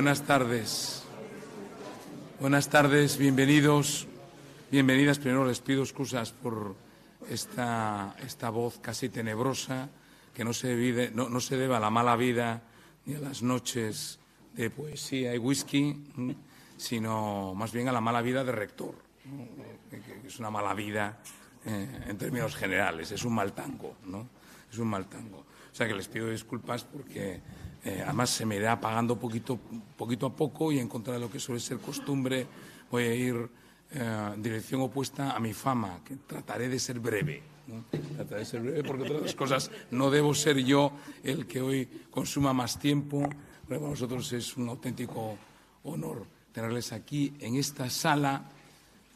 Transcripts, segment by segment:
Buenas tardes. Buenas tardes, bienvenidos, bienvenidas. Primero les pido excusas por esta, esta voz casi tenebrosa que no se, vive, no, no se debe a la mala vida ni a las noches de poesía y whisky, sino más bien a la mala vida de rector, es una mala vida eh, en términos generales, es un mal tango, ¿no? Es un mal tango. O sea que les pido disculpas porque eh, además se me irá apagando poquito, poquito a poco y en contra de lo que suele ser costumbre voy a ir eh, en dirección opuesta a mi fama, que trataré de ser breve. Trataré de ser breve porque, entre otras cosas, no debo ser yo el que hoy consuma más tiempo. Para nosotros es un auténtico honor tenerles aquí en esta sala.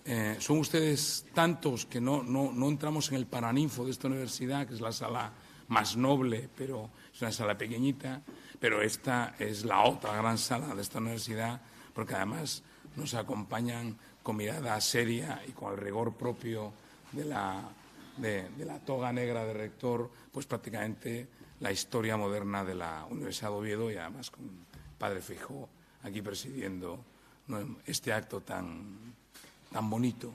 Eh, son ustedes tantos que no, no, no entramos en el paraninfo de esta universidad, que es la sala más noble, pero es una sala pequeñita pero esta es la otra gran sala de esta universidad, porque además nos acompañan con mirada seria y con el rigor propio de la, de, la toga negra de rector, pues prácticamente la historia moderna de la Universidad de Oviedo y además con Padre Fijo aquí presidiendo este acto tan, tan bonito,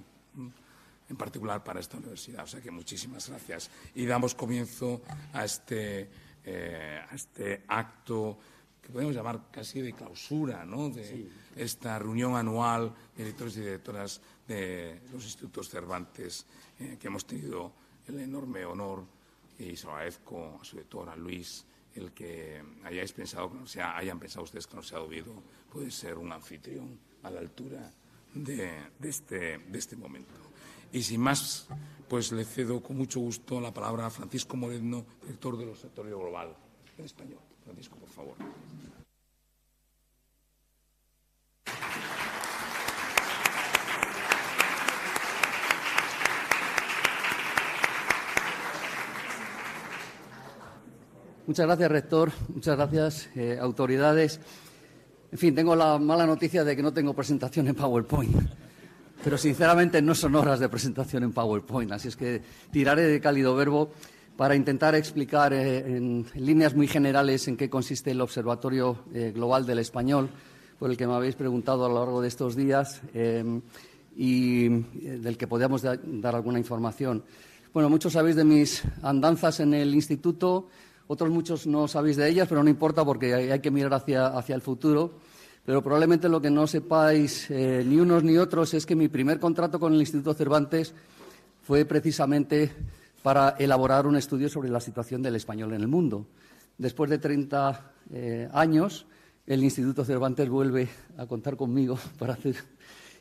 en particular para esta universidad. O sea que muchísimas gracias. Y damos comienzo a este eh, a este acto que podemos llamar casi de clausura, ¿no? de esta reunión anual de directores y directoras de los institutos Cervantes, eh, que hemos tenido el enorme honor, y se lo agradezco a su director, a Luis, el que hayáis pensado, que sea, hayan pensado ustedes que no se ha Oviedo puede ser un anfitrión a la altura de, este, de este momento. Y sin más, pues le cedo con mucho gusto la palabra a Francisco Moreno, director del Observatorio Global en español. Francisco, por favor. Muchas gracias, rector. Muchas gracias, eh, autoridades. En fin, tengo la mala noticia de que no tengo presentación en PowerPoint pero sinceramente no son horas de presentación en PowerPoint, así es que tiraré de cálido verbo para intentar explicar eh, en, líneas muy generales en qué consiste el Observatorio eh, Global del Español, por el que me habéis preguntado a lo largo de estos días eh, y del que podíamos dar alguna información. Bueno, muchos sabéis de mis andanzas en el instituto, otros muchos no sabéis de ellas, pero no importa porque hay, que mirar hacia el futuro. Pero probablemente lo que no sepáis eh, ni unos ni otros es que mi primer contrato con el Instituto Cervantes fue precisamente para elaborar un estudio sobre la situación del español en el mundo. Después de 30 eh, años, el Instituto Cervantes vuelve a contar conmigo para hacer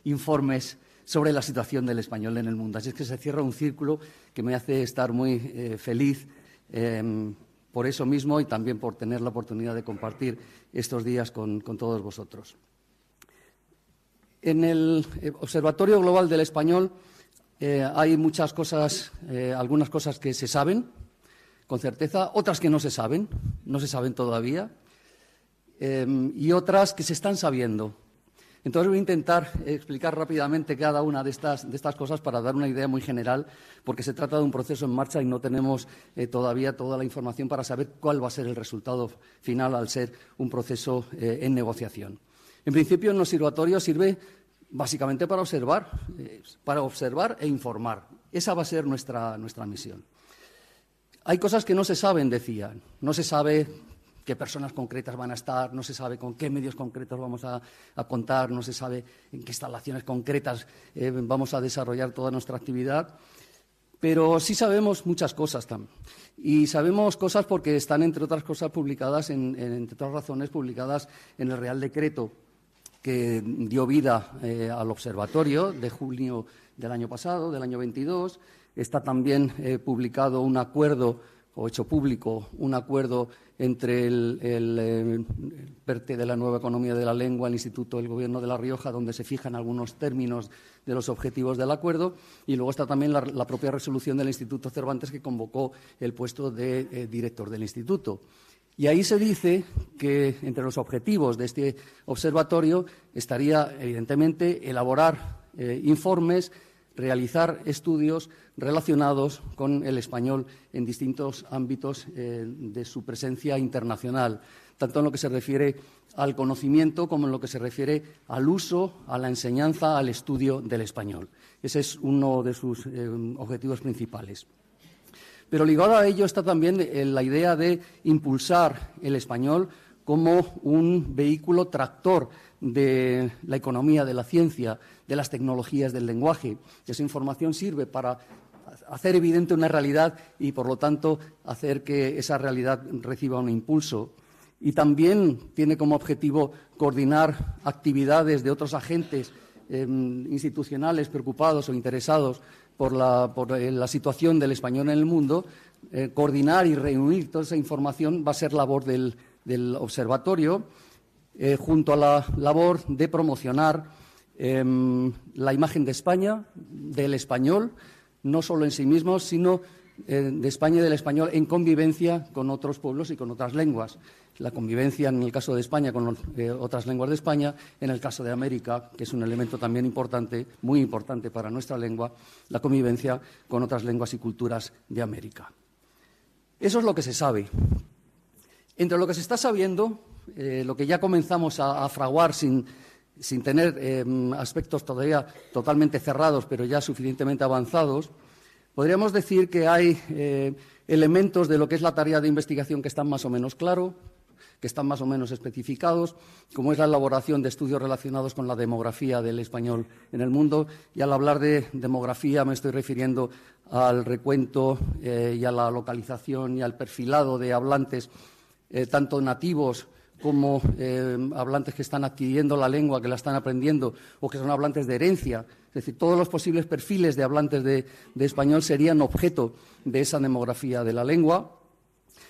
informes sobre la situación del español en el mundo. Así es que se cierra un círculo que me hace estar muy eh, feliz em, por eso mismo y también por tener la oportunidad de compartir estos días con, todos vosotros. En el eh, Observatorio Global del Español eh, hay muchas cosas, eh, algunas cosas que se saben con certeza, otras que no se saben, no se saben todavía, y otras que se están sabiendo entonces voy a intentar explicar rápidamente cada una de estas, cosas para dar una idea muy general, porque se trata de un proceso en marcha y no tenemos eh, todavía toda la información para saber cuál va a ser el resultado final al ser un proceso eh, en negociación. En principio, el observatorio sirve básicamente para observar, eh, para observar e informar. Esa va a ser nuestra, nuestra misión. Hay cosas que no se saben, decían. No se sabe qué personas concretas van a estar, no se sabe con qué medios concretos vamos a, contar, no se sabe en qué instalaciones concretas eh, vamos a desarrollar toda nuestra actividad. Pero sí sabemos muchas cosas también. Y sabemos cosas porque están, entre otras cosas, publicadas, entre otras razones, publicadas en el Real Decreto que dio vida eh, al observatorio de junio del año pasado, del año 22. Está también eh, publicado un acuerdo hecho público un acuerdo entre el, el, PERTE de la nueva economía de la lengua, el Instituto del Gobierno de La Rioja, donde se fijan algunos términos de los objetivos del acuerdo, y luego está también la, propia resolución del Instituto Cervantes que convocó el puesto de eh, director del Instituto. Y ahí se dice que entre los objetivos de este observatorio estaría, evidentemente, elaborar eh, informes realizar estudios relacionados con el español en distintos ámbitos eh, de su presencia internacional, tanto en lo que se refiere al conocimiento como en lo que se refiere al uso, a la enseñanza, al estudio del español. Ese es uno de sus eh, objetivos principales. Pero ligado a ello está también eh, la idea de impulsar el español como un vehículo tractor de la economía, de la ciencia, de las tecnologías del lenguaje. Esa información sirve para hacer evidente una realidad y, por lo tanto, hacer que esa realidad reciba un impulso. Y también tiene como objetivo coordinar actividades de otros agentes em, institucionales preocupados o interesados por la, eh, situación del español en el mundo. Eh, coordinar y reunir toda esa información va a ser labor del observatorio eh, junto a la labor de promocionar em, la imagen de España, del español, no solo en sí mismo, sino eh, de España y del español en convivencia con otros pueblos y con otras lenguas. La convivencia, en el caso de España, con eh, otras lenguas de España, en el caso de América, que es un elemento también importante, muy importante para nuestra lengua, la convivencia con otras lenguas y culturas de América. Eso es lo que se sabe. Entre lo que se está sabiendo eh, lo que ya comenzamos a, fraguar sin, tener em, aspectos todavía totalmente cerrados, pero ya suficientemente avanzados, podríamos decir que hay eh, elementos de lo que es la tarea de investigación que están más o menos claros, que están más o menos especificados, como es la elaboración de estudios relacionados con la demografía del español en el mundo. Y al hablar de demografía me estoy refiriendo al recuento eh, y a la localización y al perfilado de hablantes, tanto nativos como eh, hablantes que están adquiriendo la lengua, que la están aprendiendo, o que son hablantes de herencia. Es decir, todos los posibles perfiles de hablantes de, español serían objeto de esa demografía de la lengua.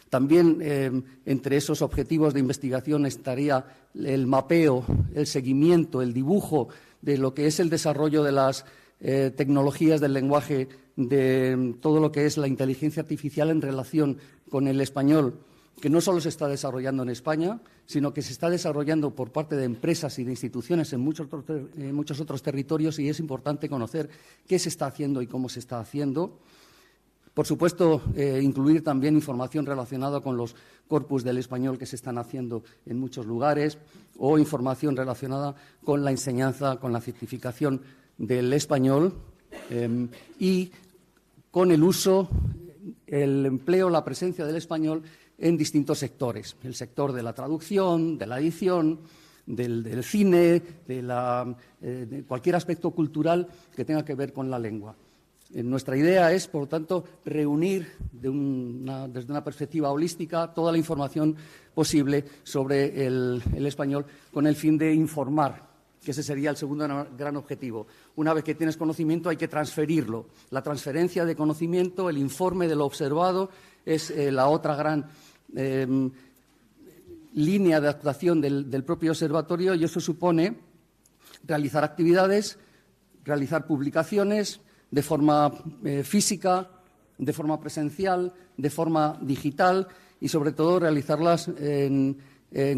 También eh, entre esos objetivos de investigación estaría el mapeo, el seguimiento, el dibujo de lo que es el desarrollo de las eh, tecnologías del lenguaje, de todo lo que es la inteligencia artificial en relación con el español que no solo se está desarrollando en España, sino que se está desarrollando por parte de empresas y de instituciones en muchos otros, territorios y es importante conocer qué se está haciendo y cómo se está haciendo. Por supuesto, eh, incluir también información relacionada con los corpus del español que se están haciendo en muchos lugares o información relacionada con la enseñanza, con la certificación del español em, y con el uso, el empleo, la presencia del español en distintos sectores. El sector de la traducción, de la edición, del, cine, eh, de, cualquier aspecto cultural que tenga que ver con la lengua. Eh, nuestra idea es, por lo tanto, reunir desde una perspectiva holística toda la información posible sobre el, español con el fin de informar, que ese sería el segundo gran objetivo. Una vez que tienes conocimiento hay que transferirlo. La transferencia de conocimiento, el informe de lo observado, es eh, la otra gran Em, línea de actuación del, propio observatorio y eso supone realizar actividades, realizar publicaciones de forma eh, física, de forma presencial, de forma digital y, sobre todo, realizarlas en,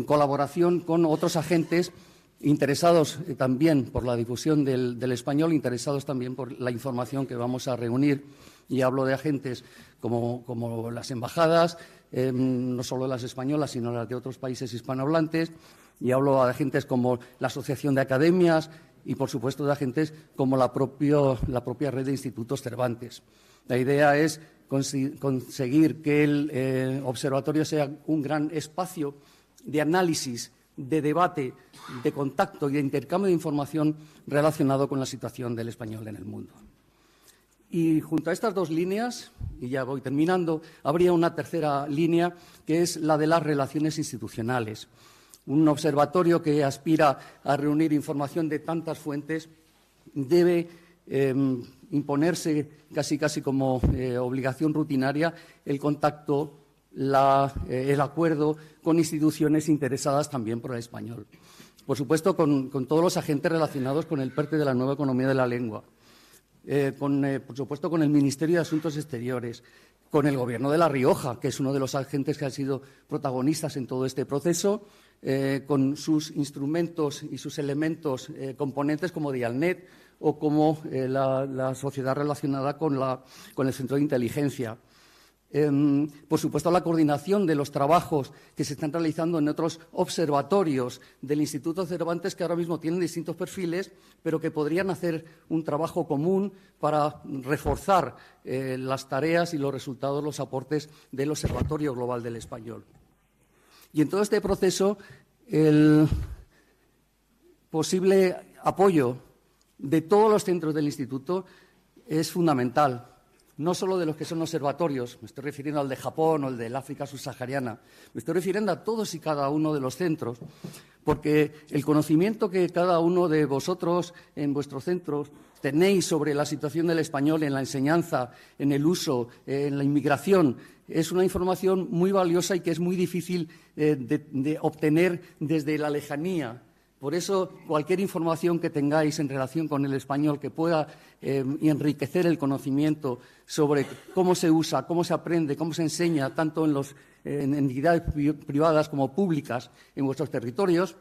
colaboración con otros agentes interesados eh, también por la difusión del, español, interesados también por la información que vamos a reunir. Y hablo de agentes como las embajadas, Em, no solo las españolas, sino las de otros países hispanohablantes, y hablo de agentes como la Asociación de Academias y, por supuesto, de agentes como la, propia red de institutos Cervantes. La idea es conseguir que el eh, observatorio sea un gran espacio de análisis, de debate, de contacto y de intercambio de información relacionado con la situación del español en el mundo. Y junto a estas dos líneas, y ya voy terminando, habría una tercera línea que es la de las relaciones institucionales. Un observatorio que aspira a reunir información de tantas fuentes debe em, imponerse casi casi como eh, obligación rutinaria el contacto, eh, el acuerdo con instituciones interesadas también por el español. Por supuesto, con todos los agentes relacionados con el PERTE de la nueva economía de la lengua eh, con, eh, por supuesto, con el Ministerio de Asuntos Exteriores, con el Gobierno de La Rioja, que es uno de los agentes que han sido protagonistas en todo este proceso, eh, con sus instrumentos y sus elementos componentes como Dialnet o como la, sociedad relacionada con el centro de inteligencia. Por supuesto, la coordinación de los trabajos que se están realizando en otros observatorios del Instituto Cervantes, que ahora mismo tienen distintos perfiles, pero que podrían hacer un trabajo común para reforzar eh, las tareas y los resultados, los aportes del Observatorio Global del Español. Y en todo este proceso, el posible apoyo de todos los centros del Instituto es fundamental no solo de los que son observatorios, me estoy refiriendo al de Japón o el del África subsahariana, me estoy refiriendo a todos y cada uno de los centros, porque el conocimiento que cada uno de vosotros en vuestros centros tenéis sobre la situación del español en la enseñanza, en el uso, en la inmigración, es una información muy valiosa y que es muy difícil eh, de obtener desde la lejanía por eso, cualquier información que tengáis en relación con el español que pueda eh, enriquecer el conocimiento sobre cómo se usa, cómo se aprende, cómo se enseña, tanto en, entidades privadas como públicas en vuestros territorios,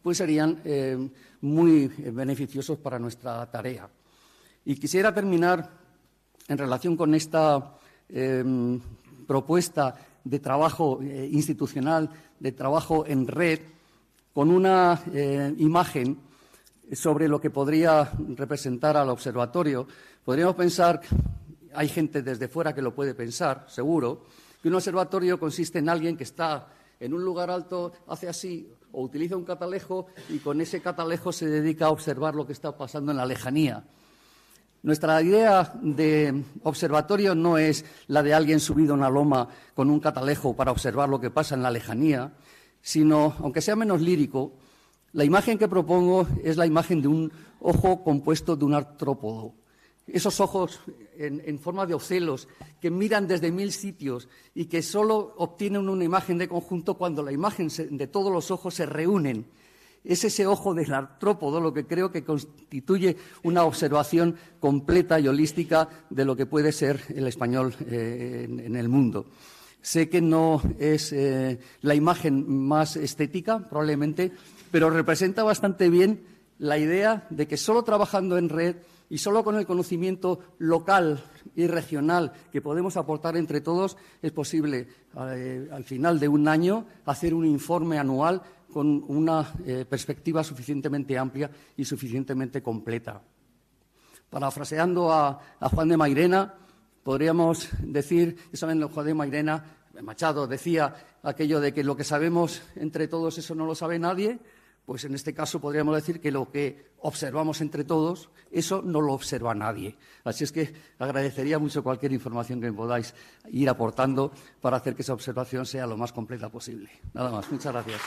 pues serían eh, muy beneficiosos para nuestra tarea. Y quisiera terminar en relación con esta em, propuesta de trabajo eh, institucional, de trabajo en red, con una eh, imagen sobre lo que podría representar al observatorio. Podríamos pensar, hay gente desde fuera que lo puede pensar, seguro, que un observatorio consiste en alguien que está en un lugar alto, hace así o utiliza un catalejo y con ese catalejo se dedica a observar lo que está pasando en la lejanía. Nuestra idea de observatorio no es la de alguien subido a una loma con un catalejo para observar lo que pasa en la lejanía, sino, aunque sea menos lírico, la imagen que propongo es la imagen de un ojo compuesto de un artrópodo. Esos ojos en, forma de ocelos que miran desde mil sitios y que solo obtienen una imagen de conjunto cuando la imagen de todos los ojos se reúnen. Es ese ojo del artrópodo lo que creo que constituye una observación completa y holística de lo que puede ser el español eh, en el mundo. Sé que no es eh, la imagen más estética, probablemente, pero representa bastante bien la idea de que solo trabajando en red y solo con el conocimiento local y regional que podemos aportar entre todos es posible, eh, al final de un año, hacer un informe anual con una eh, perspectiva suficientemente amplia y suficientemente completa. Parafraseando a, Juan de Mairena, podríamos decir, saben, Juan de Mairena Machado decía aquello de que lo que sabemos entre todos eso no lo sabe nadie, pues en este caso podríamos decir que lo que observamos entre todos, eso no lo observa nadie. Así es que agradecería mucho cualquier información que podáis ir aportando para hacer que esa observación sea lo más completa posible. Nada más. Muchas gracias.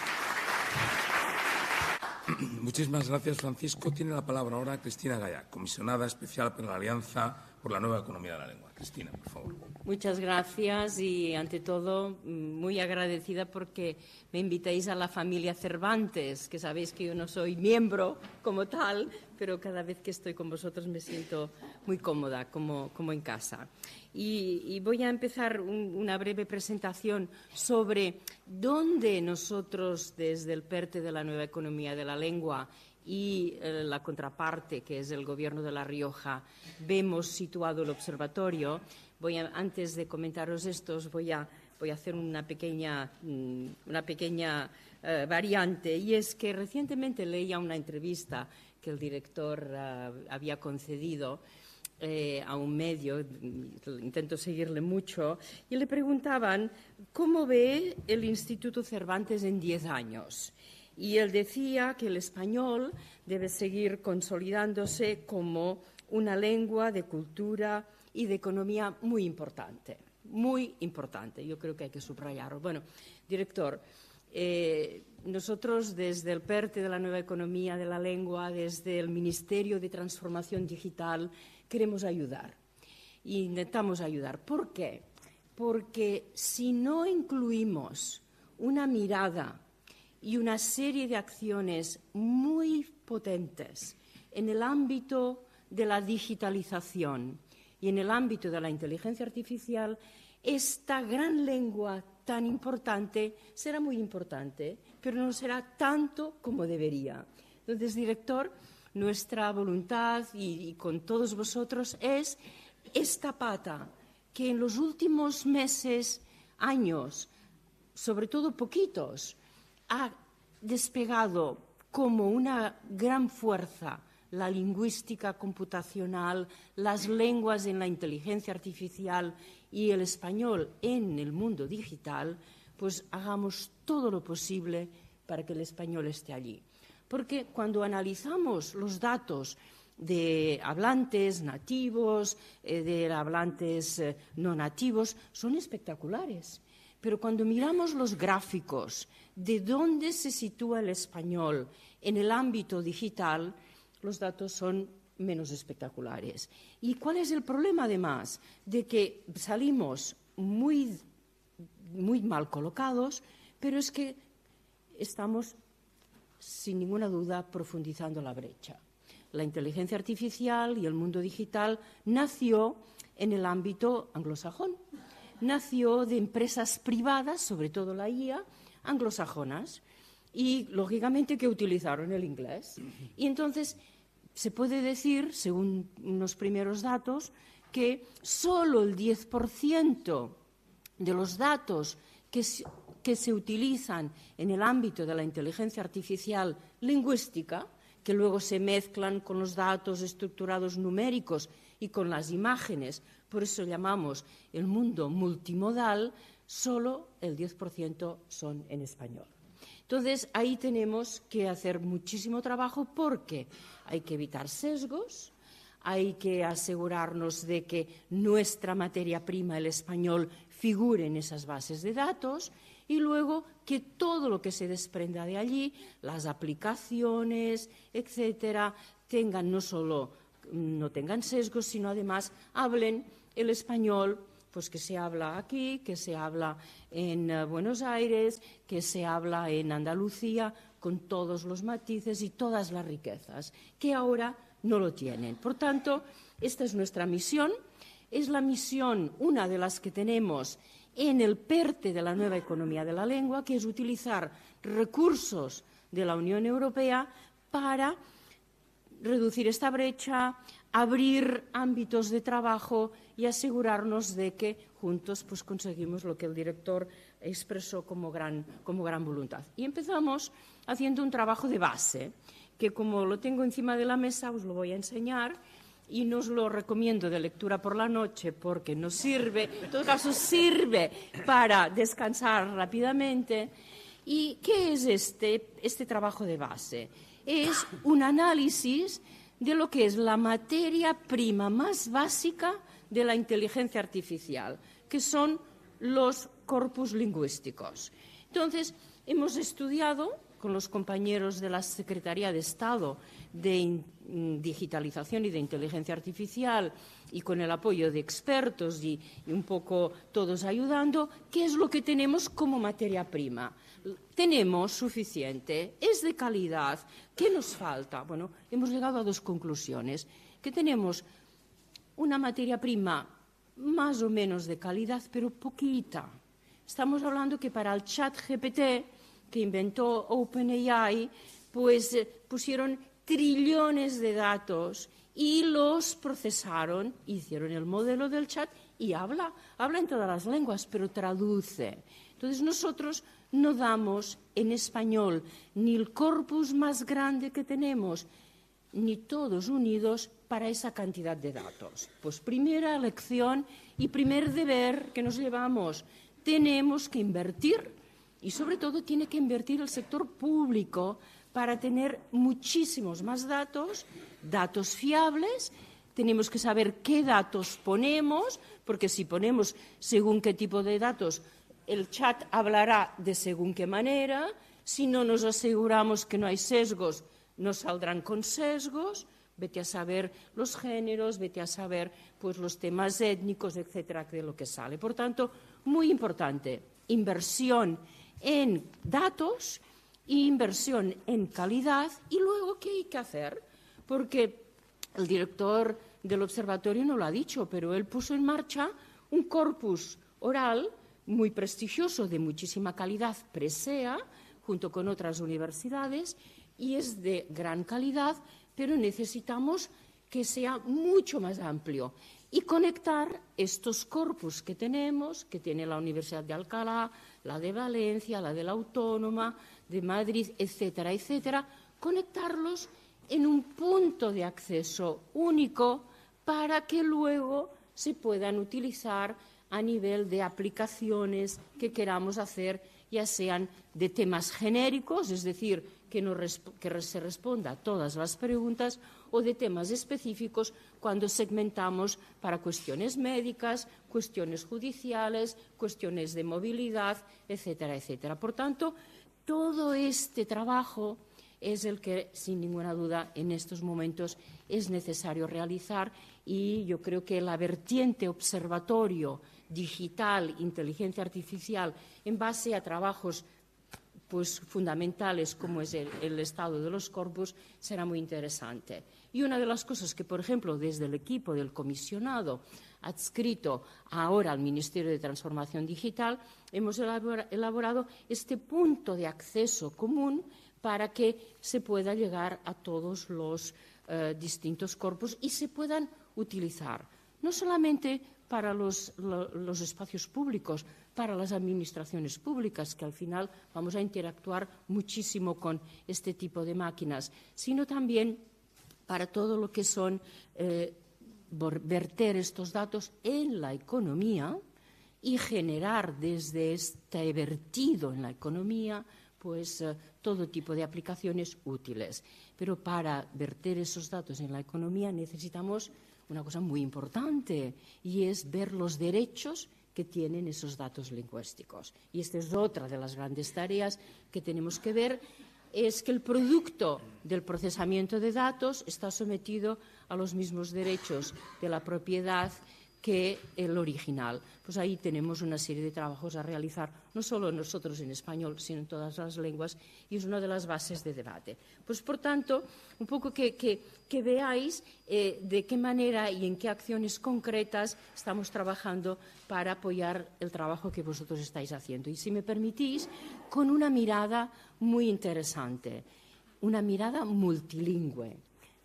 Muchísimas gracias, Francisco. Tiene la palabra ahora Cristina Gaya, comisionada especial para la Alianza por la Nueva Economía de la Lengua. Cristina, por favor. Muchas gracias y, ante todo, muy agradecida porque me invitáis a la familia Cervantes, que sabéis que yo no soy miembro como tal, pero cada vez que estoy con vosotros me siento muy cómoda, como, en casa. Y, voy a empezar una breve presentación sobre dónde nosotros, desde el PERTE de la Nueva Economía de la Lengua, y eh, la contraparte, que es el Gobierno de La Rioja, vemos situado el observatorio. Voy antes de comentaros estos, voy a, a hacer una pequeña, mm, pequeña eh, variante, y es que recientemente leía una entrevista que el director eh, había concedido a un medio, intento seguirle mucho, y le preguntaban cómo ve el Instituto Cervantes en diez años. Y él decía que el español debe seguir consolidándose como una lengua de cultura y de economía muy importante, muy importante. Yo creo que hay que subrayarlo. Bueno, director, eh, nosotros desde el PERTE de la Nueva Economía de la Lengua, desde el Ministerio de Transformación Digital, queremos ayudar. E intentamos ayudar. ¿Por qué? Porque si no incluimos una mirada y una serie de acciones muy potentes en el ámbito de la digitalización y en el ámbito de la inteligencia artificial, esta gran lengua tan importante será muy importante, pero no será tanto como debería. Entonces, director, nuestra voluntad y, con todos vosotros es esta pata que en los últimos meses, años, sobre todo poquitos, ha despegado como una gran fuerza la lingüística computacional, las lenguas en la inteligencia artificial y el español en el mundo digital, pues hagamos todo lo posible para que el español esté allí. Porque cuando analizamos los datos de hablantes nativos, eh, de hablantes eh, no nativos, son espectaculares. Pero cuando miramos los gráficos de dónde se sitúa el español en el ámbito digital, los datos son menos espectaculares. ¿Y cuál es el problema, además? De que salimos muy, muy mal colocados, pero es que estamos, sin ninguna duda, profundizando la brecha. La inteligencia artificial y el mundo digital nació en el ámbito anglosajón. Nació de empresas privadas, sobre todo la IA, anglosajonas, y lógicamente que utilizaron el inglés. Y entonces se puede decir, según unos primeros datos, que solo el 10% de los datos que que se utilizan en el ámbito de la inteligencia artificial lingüística, que luego se mezclan con los datos estructurados numéricos y con las imágenes, por eso llamamos el mundo multimodal, solo el 10% son en español. Entonces, ahí tenemos que hacer muchísimo trabajo porque hay que evitar sesgos, hay que asegurarnos de que nuestra materia prima, el español, figure en esas bases de datos y luego que todo lo que se desprenda de allí, las aplicaciones, etcétera, tengan no solo no tengan sesgos, sino además hablen el español pues que se habla aquí, que se habla en eh, Buenos Aires, que se habla en Andalucía, con todos los matices y todas las riquezas, que ahora no lo tienen. Por tanto, esta es nuestra misión, es la misión, una de las que tenemos en el PERTE de la nueva economía de la lengua, que es utilizar recursos de la Unión Europea para reducir esta brecha, abrir ámbitos de trabajo y asegurarnos de que juntos pues, conseguimos lo que el director expresó como gran, como gran voluntad. Y empezamos haciendo un trabajo de base, que como lo tengo encima de la mesa, os lo voy a enseñar y nos lo recomiendo de lectura por la noche porque nos sirve, en todo caso sirve para descansar rápidamente. ¿Y qué es este, este trabajo de base? Es un análisis de lo que es la materia prima más básica de la inteligencia artificial, que son los corpus lingüísticos. Entonces, hemos estudiado con los compañeros de la Secretaría de Estado de digitalización y de inteligencia artificial y con el apoyo de expertos y, un poco todos ayudando, ¿qué es lo que tenemos como materia prima? Tenemos suficiente, es de calidad, ¿qué nos falta? Bueno, hemos llegado a dos conclusiones, que tenemos una materia prima más o menos de calidad, pero poquita. Estamos hablando que para el chat GPT que inventó OpenAI, pues eh, pusieron trillones de datos y los procesaron, hicieron el modelo del chat y habla, habla en todas las lenguas, pero traduce. Entonces nosotros no damos en español ni el corpus más grande que tenemos, ni todos unidos para esa cantidad de datos. Pues primera lección y primer deber que nos llevamos, tenemos que invertir y sobre todo tiene que invertir el sector público para tener muchísimos más datos, datos fiables. Tenemos que saber qué datos ponemos, porque si ponemos según qué tipo de datos, el chat hablará de según qué manera. Si no nos aseguramos que no hay sesgos, nos saldrán con sesgos. Vete a saber los géneros, vete a saber pues, los temas étnicos, etcétera, de lo que sale. Por tanto, muy importante, inversión en datos inversión en calidad y luego qué hay que hacer, porque el director del observatorio no lo ha dicho, pero él puso en marcha un corpus oral muy prestigioso, de muchísima calidad, Presea, junto con otras universidades, y es de gran calidad, pero necesitamos que sea mucho más amplio y conectar estos corpus que tenemos, que tiene la Universidad de Alcalá, la de Valencia, la de la Autónoma, de Madrid, etcétera, etcétera, conectarlos en un punto de acceso único para que luego se puedan utilizar a nivel de aplicaciones que queramos hacer, ya sean de temas genéricos, es decir, que, se responda a todas las preguntas, o de temas específicos cuando segmentamos para cuestiones médicas, cuestiones judiciales, cuestiones de movilidad, etcétera, etcétera. Por tanto, todo este trabajo es el que, sin ninguna duda, en estos momentos es necesario realizar y yo creo que la vertiente observatorio digital, inteligencia artificial, en base a trabajos pues, fundamentales como es el, estado de los corpus, será muy interesante. Y una de las cosas que, por ejemplo, desde el equipo del comisionado adscrito ahora al Ministerio de Transformación Digital, hemos elaborado este punto de acceso común para que se pueda llegar a todos los eh, distintos corpus y se puedan utilizar, no solamente para los, espacios públicos, para las administraciones públicas, que al final vamos a interactuar muchísimo con este tipo de máquinas, sino también para todo lo que son eh, verter estos datos en la economía y generar desde este vertido en la economía pues eh, todo tipo de aplicaciones útiles. Pero para verter esos datos en la economía necesitamos una cosa muy importante y es ver los derechos que tienen esos datos lingüísticos. Y esta es otra de las grandes tareas que tenemos que ver, es que el producto del procesamiento de datos está sometido a los mismos derechos de la propiedad que el original. Pues ahí tenemos una serie de trabajos a realizar, no solo nosotros en español, sino en todas las lenguas, y es una de las bases de debate. Pues, por tanto, un poco que, veáis eh, de qué manera y en qué acciones concretas estamos trabajando para apoyar el trabajo que vosotros estáis haciendo. Y, si me permitís, con una mirada muy interesante, una mirada multilingüe,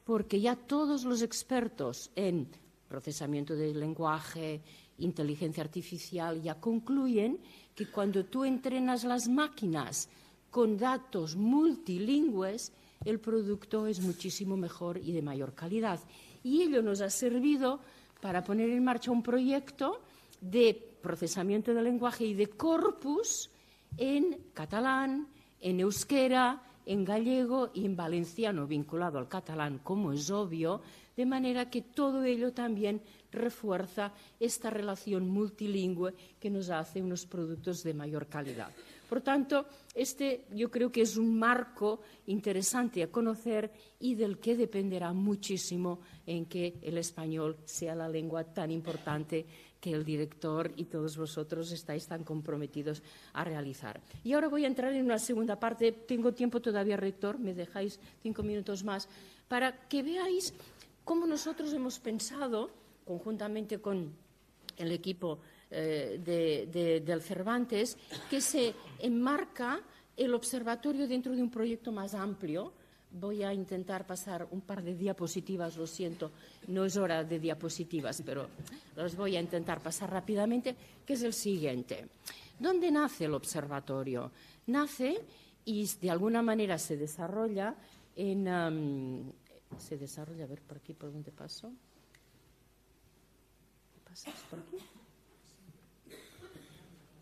porque ya todos los expertos en procesamiento del lenguaje, inteligencia artificial, ya concluyen que cuando tú entrenas las máquinas con datos multilingües, el producto es muchísimo mejor y de mayor calidad. Y ello nos ha servido para poner en marcha un proyecto de procesamiento del lenguaje y de corpus en catalán, en euskera, en gallego y en valenciano, vinculado al catalán, como es obvio, de manera que todo ello también refuerza esta relación multilingüe que nos hace unos productos de mayor calidad. Por tanto, este yo creo que es un marco interesante a conocer y del que dependerá muchísimo en que el español sea la lengua tan importante que el director y todos vosotros estáis tan comprometidos a realizar. Y ahora voy a entrar en una segunda parte. Tengo tiempo todavía, rector, me dejáis cinco minutos más, para que veáis cómo nosotros hemos pensado, conjuntamente con el equipo eh, del Cervantes, que se enmarca el observatorio dentro de un proyecto más amplio. Voy a intentar pasar un par de diapositivas, lo siento, no es hora de diapositivas, pero las voy a intentar pasar rápidamente, que es el siguiente. ¿Dónde nace el observatorio? Nace y de alguna manera se desarrolla en, se desarrolla, a ver por aquí, por dónde paso. ¿Pasas por aquí?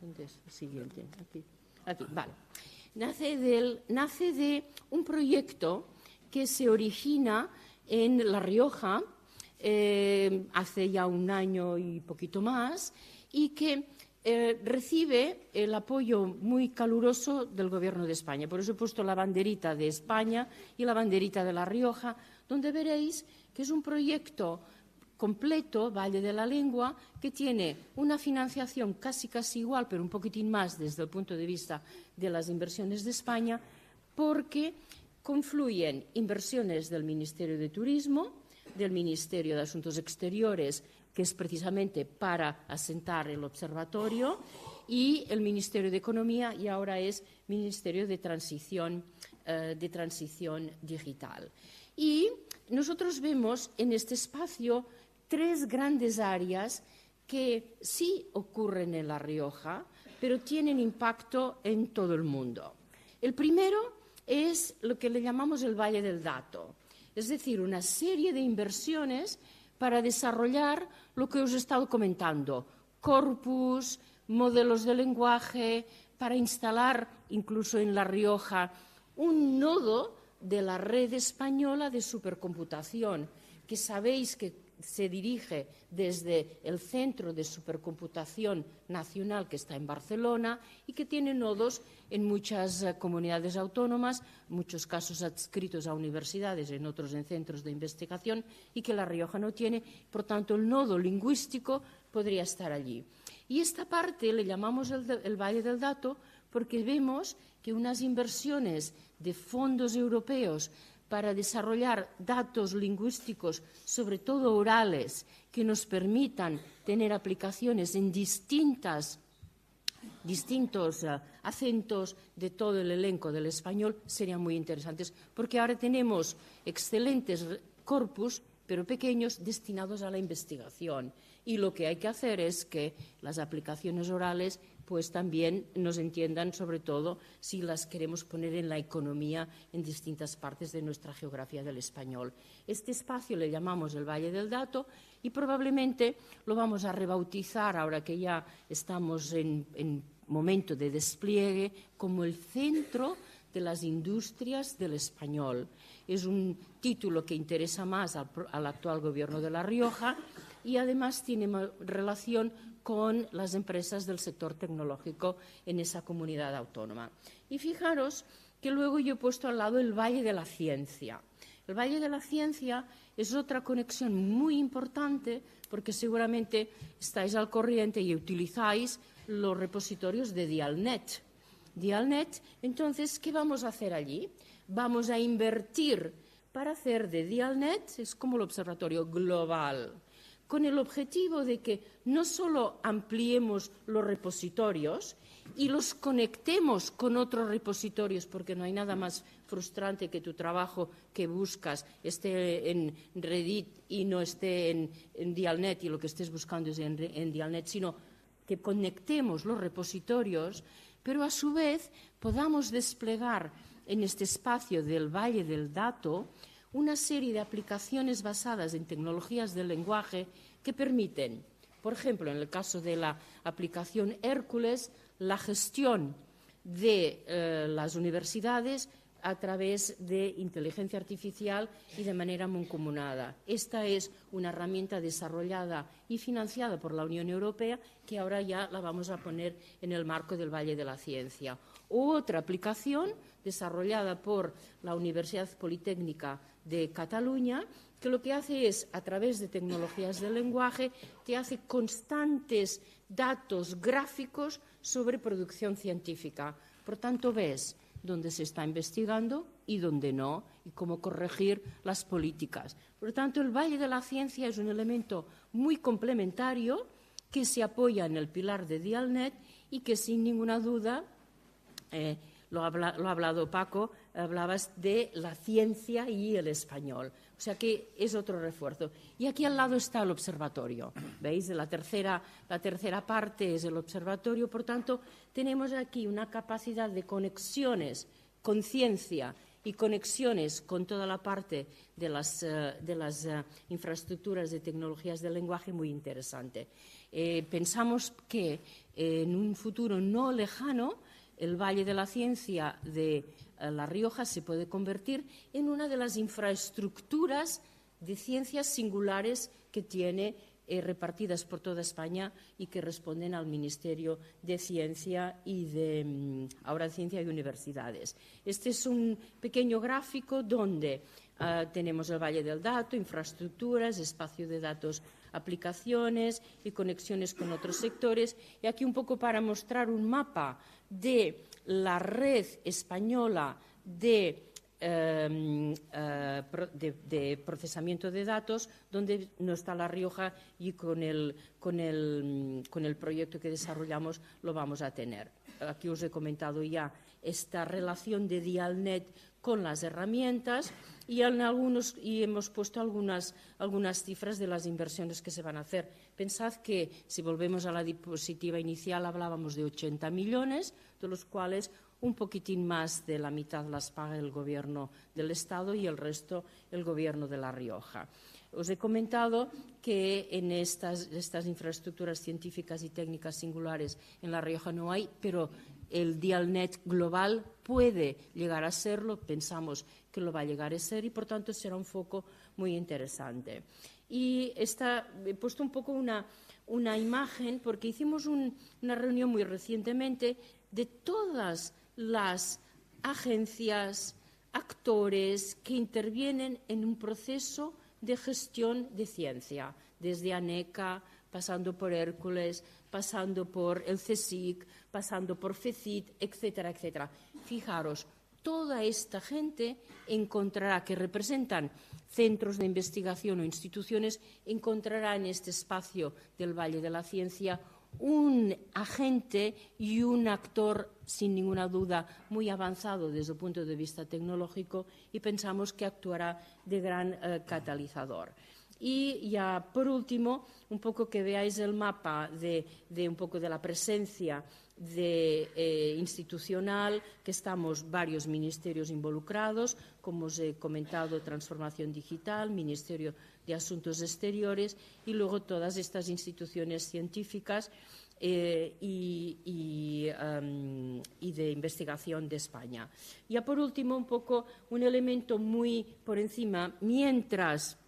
¿Dónde es el siguiente? Aquí. Aquí, vale. Nace, del, nace de un proyecto que se origina en La Rioja eh, hace ya un año y poquito más y que eh, recibe el apoyo muy caluroso del Gobierno de España. Por eso he puesto la banderita de España y la banderita de La Rioja, donde veréis que es un proyecto completo, Valle de la Lengua, que tiene una financiación casi casi igual, pero un poquitín más desde el punto de vista de las inversiones de España, porque confluyen inversiones del Ministerio de Turismo, del Ministerio de Asuntos Exteriores, que es precisamente para asentar el observatorio, y el Ministerio de Economía, y ahora es Ministerio de Transición, eh, de transición Digital. Y nosotros vemos en este espacio tres grandes áreas que sí ocurren en La Rioja, pero tienen impacto en todo el mundo. El primero es lo que le llamamos el Valle del Dato, es decir, una serie de inversiones para desarrollar lo que os he estado comentando, corpus, modelos de lenguaje, para instalar incluso en La Rioja un nodo de la red española de supercomputación, que sabéis que se dirige desde el Centro de Supercomputación Nacional que está en Barcelona y que tiene nodos en muchas eh, comunidades autónomas, muchos casos adscritos a universidades, en otros en centros de investigación y que La Rioja no tiene. Por tanto, el nodo lingüístico podría estar allí. Y esta parte le llamamos el, el Valle del Dato porque vemos que unas inversiones de fondos europeos para desarrollar datos lingüísticos, sobre todo orales, que nos permitan tener aplicaciones en distintas, distintos uh, acentos de todo el elenco del español, serían muy interesantes, porque ahora tenemos excelentes corpus, pero pequeños, destinados a la investigación. Y lo que hay que hacer es que las aplicaciones orales pues también nos entiendan, sobre todo si las queremos poner en la economía en distintas partes de nuestra geografía del español. Este espacio le llamamos el Valle del Dato y probablemente lo vamos a rebautizar ahora que ya estamos en, en momento de despliegue como el centro de las industrias del español. Es un título que interesa más al, al actual gobierno de La Rioja y además tiene relación con las empresas del sector tecnológico en esa comunidad autónoma. Y fijaros que luego yo he puesto al lado el Valle de la Ciencia. El Valle de la Ciencia es otra conexión muy importante porque seguramente estáis al corriente y utilizáis los repositorios de Dialnet. Dialnet, entonces, ¿qué vamos a hacer allí? Vamos a invertir para hacer de Dialnet, es como el observatorio global con el objetivo de que no solo ampliemos los repositorios y los conectemos con otros repositorios, porque no hay nada más frustrante que tu trabajo que buscas esté en Reddit y no esté en, Dialnet y lo que estés buscando es en, en Dialnet, sino que conectemos los repositorios, pero a su vez podamos desplegar en este espacio del Valle del Dato una serie de aplicaciones basadas en tecnologías del lenguaje que permiten, por ejemplo, en el caso de la aplicación Hércules, la gestión de eh, las universidades a través de inteligencia artificial y de manera mancomunada. Esta es una herramienta desarrollada y financiada por la Unión Europea que ahora ya la vamos a poner en el marco del Valle de la Ciencia. Otra aplicación desarrollada por la Universidad Politécnica de Cataluña, que lo que hace es, a través de tecnologías del lenguaje, te hace constantes datos gráficos sobre producción científica. Por tanto, ves dónde se está investigando y dónde no, y cómo corregir las políticas. Por tanto, el Valle de la Ciencia es un elemento muy complementario que se apoya en el pilar de Dialnet y que, sin ninguna duda, eh, lo, ha hablado Paco, hablabas de la ciencia y el español. O sea que es otro refuerzo. Y aquí al lado está el observatorio. ¿Veis? La tercera, la tercera parte es el observatorio. Por tanto, tenemos aquí una capacidad de conexiones con ciencia y conexiones con toda la parte de las, eh, de las uh, infraestructuras de tecnologías del lenguaje muy interesante. Eh, pensamos que eh, en un futuro no lejano el Valle de la Ciencia de eh, La Rioja se puede convertir en una de las infraestructuras de ciencias singulares que tiene eh, repartidas por toda España y que responden al Ministerio de Ciencia y de mm, ahora Ciencia y Universidades. Este es un pequeño gráfico donde uh, tenemos el Valle del Dato, infraestructuras, espacio de datos, aplicaciones y conexiones con otros sectores. Y aquí un poco para mostrar un mapa de la red española de em, eh, de, procesamiento de datos, donde no está La Rioja y con el, con, el, con el proyecto que desarrollamos lo vamos a tener. Aquí os he comentado ya esta relación de Dialnet con las herramientas y, hemos puesto algunas, cifras de las inversiones que se van a hacer. Pensad que, si volvemos a la diapositiva inicial, hablábamos de 80 millones, de los cuales un poquitín más de la mitad las paga el Gobierno del Estado y el resto el Gobierno de La Rioja. Os he comentado que en estas infraestructuras científicas y técnicas singulares en La Rioja no hay, pero el Dialnet global puede llegar a serlo, pensamos que lo va a llegar a ser y por tanto será un foco muy interesante. Y he puesto un poco una, imagen porque hicimos una reunión muy recientemente de todas las agencias, actores que intervienen en un proceso de gestión de ciencia, desde ANECA, pasando por Hércules, pasando por el CSIC, pasando por FECIT, etcétera, etcétera. Fijaros, toda esta gente encontrará que representan centros de investigación o instituciones, encontrará en este espacio del Valle de la Ciencia un agente y un actor, sin ninguna duda, muy avanzado desde el punto de vista tecnológico y pensamos que actuará de gran eh, catalizador. Y ya por último, un poco que veáis el mapa de, un poco de la presencia eh, institucional, que estamos varios ministerios involucrados, como os he comentado, Transformación Digital, Ministerio de Asuntos Exteriores y luego todas estas instituciones científicas eh, y, y, de investigación de España. Ya por último, un poco un elemento muy por encima, mientras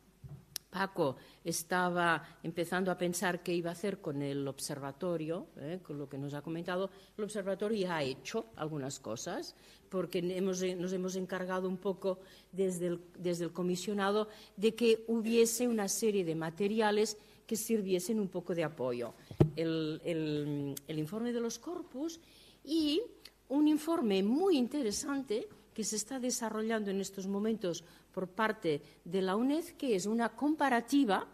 Paco estaba empezando a pensar qué iba a hacer con el observatorio, eh, con lo que nos ha comentado, el observatorio ya ha hecho algunas cosas, porque nos hemos encargado un poco desde el, comisionado de que hubiese una serie de materiales que sirviesen un poco de apoyo. el informe de los corpus y un informe muy interesante que se está desarrollando en estos momentos por parte de la UNED, que es una comparativa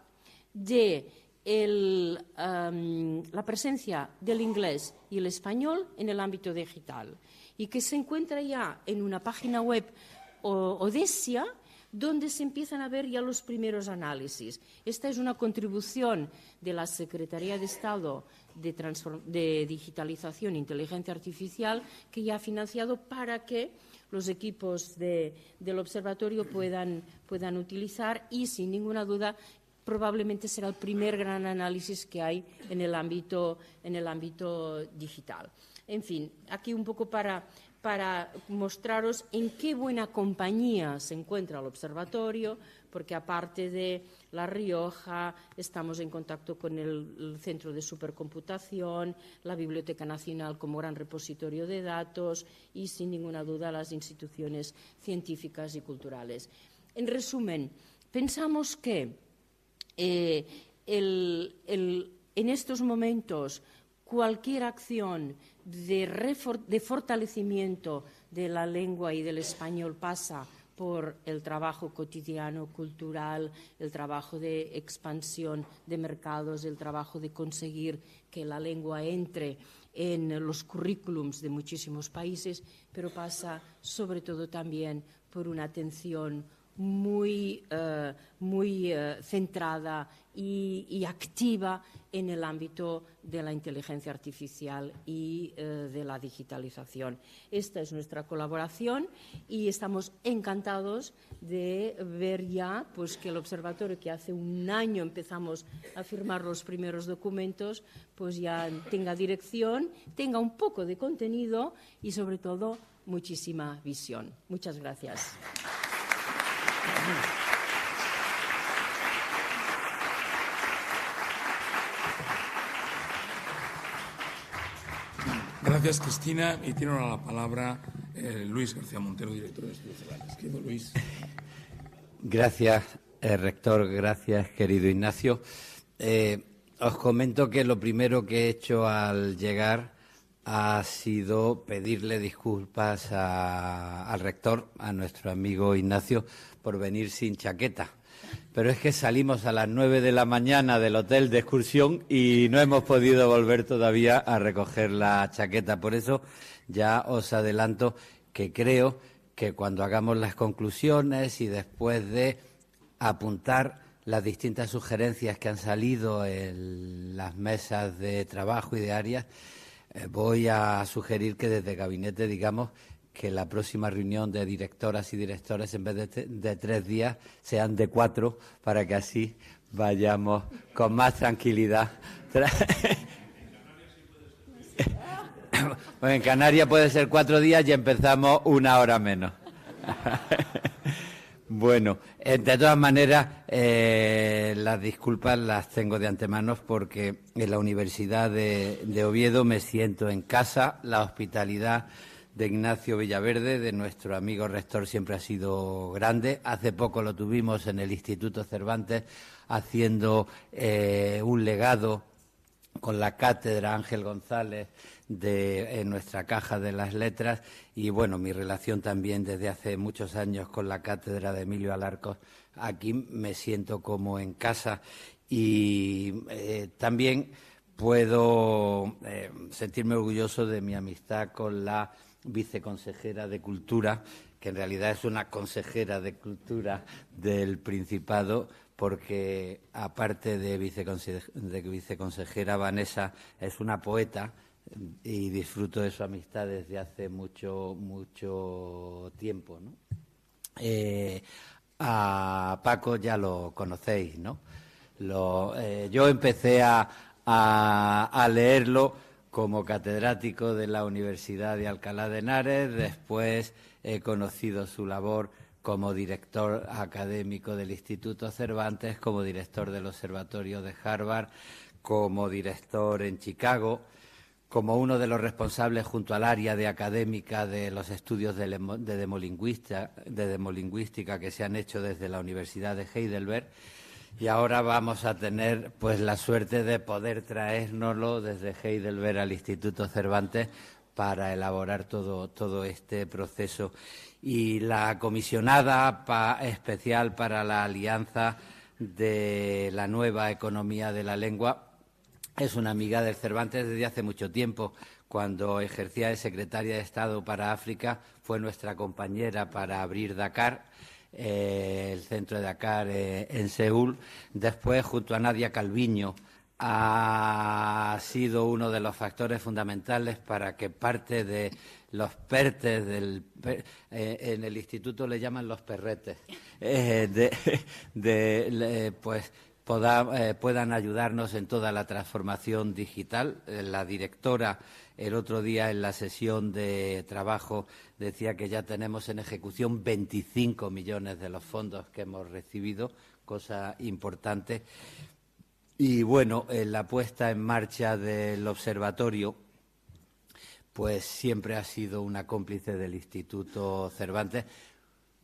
de la presencia del inglés y el español en el ámbito digital y que se encuentra ya en una página web Odesia donde se empiezan a ver ya los primeros análisis. Esta es una contribución de la Secretaría de Estado de, de Digitalización e Inteligencia Artificial que ya ha financiado para que los equipos del observatorio puedan, puedan utilizar y, sin ninguna duda, probablemente será el primer gran análisis que hay en el ámbito, en el ámbito digital. En fin, aquí un poco para, para mostraros en qué buena compañía se encuentra el observatorio, porque aparte de La Rioja, estamos en contacto con el, Centro de Supercomputación, la Biblioteca Nacional como gran repositorio de datos y, sin ninguna duda, las instituciones científicas y culturales. En resumen, pensamos que eh, en estos momentos cualquier acción de, fortalecimiento de la lengua y del español pasa por el trabajo cotidiano, cultural, el trabajo de expansión de mercados, el trabajo de conseguir que la lengua entre en los currículums de muchísimos países, pero pasa sobre todo también por una atención muy, eh, muy eh, centrada y, activa en el ámbito de la inteligencia artificial y eh, de la digitalización. Esta es nuestra colaboración y estamos encantados de ver ya pues, que el observatorio, que hace un año empezamos a firmar los primeros documentos, pues ya tenga dirección, tenga un poco de contenido y, sobre todo, muchísima visión. Muchas gracias. Gracias, Cristina. Y tiene ahora la palabra eh, Luis García Montero, director de Estudios Cervantes. Luis. Gracias, eh, rector. Gracias, querido Ignacio. Eh, os comento que lo primero que he hecho al llegar ha sido pedirle disculpas al rector, a nuestro amigo Ignacio, por venir sin chaqueta. Pero es que salimos a las nueve de la mañana del hotel de excursión y no hemos podido volver todavía a recoger la chaqueta. Por eso ya os adelanto que creo que cuando hagamos las conclusiones y después de apuntar las distintas sugerencias que han salido en las mesas de trabajo y de áreas, eh, voy a sugerir que desde gabinete digamos que la próxima reunión de directoras y directores en vez de, de tres días sean de cuatro para que así vayamos con más tranquilidad. en Canarias puede ser cuatro días y empezamos una hora menos. Bueno, eh, de todas maneras, eh, las disculpas las tengo de antemano porque en la Universidad de, Oviedo me siento en casa. La hospitalidad de Ignacio Villaverde, de nuestro amigo rector, siempre ha sido grande. Hace poco lo tuvimos en el Instituto Cervantes haciendo eh, un legado con la cátedra Ángel González de nuestra caja de las letras y bueno, mi relación también desde hace muchos años con la cátedra de Emilio Alarcos. Aquí me siento como en casa y eh, también puedo eh, sentirme orgulloso de mi amistad con la viceconsejera de Cultura, que en realidad es una consejera de Cultura del Principado, porque aparte de, viceconsejera, Vanessa es una poeta y disfruto de su amistad desde hace mucho, mucho tiempo. ¿no? Eh, a Paco ya lo conocéis, ¿no? Eh, yo empecé a, a, leerlo como catedrático de la Universidad de Alcalá de Henares, después he conocido su labor como director académico del Instituto Cervantes, como director del Observatorio de Harvard, como director en Chicago como uno de los responsables junto al área de académica de los estudios de, demolingüística que se han hecho desde la Universidad de Heidelberg y ahora vamos a tener pues la suerte de poder traérnoslo desde Heidelberg al Instituto Cervantes para elaborar todo, todo este proceso. Y la comisionada especial para la Alianza de la Nueva Economía de la Lengua es una amiga del Cervantes desde hace mucho tiempo. Cuando ejercía de secretaria de Estado para África, fue nuestra compañera para abrir Dakar, eh, el centro de Dakar eh, en Seúl. Después, junto a Nadia Calviño, ha sido uno de los factores fundamentales para que parte de los pertes eh, en el instituto le llaman los perretes pues puedan ayudarnos en toda la transformación digital. La directora el otro día en la sesión de trabajo decía que ya tenemos en ejecución 25 millones de los fondos que hemos recibido, cosa importante. Y bueno, en la puesta en marcha del observatorio, pues siempre ha sido una cómplice del Instituto Cervantes.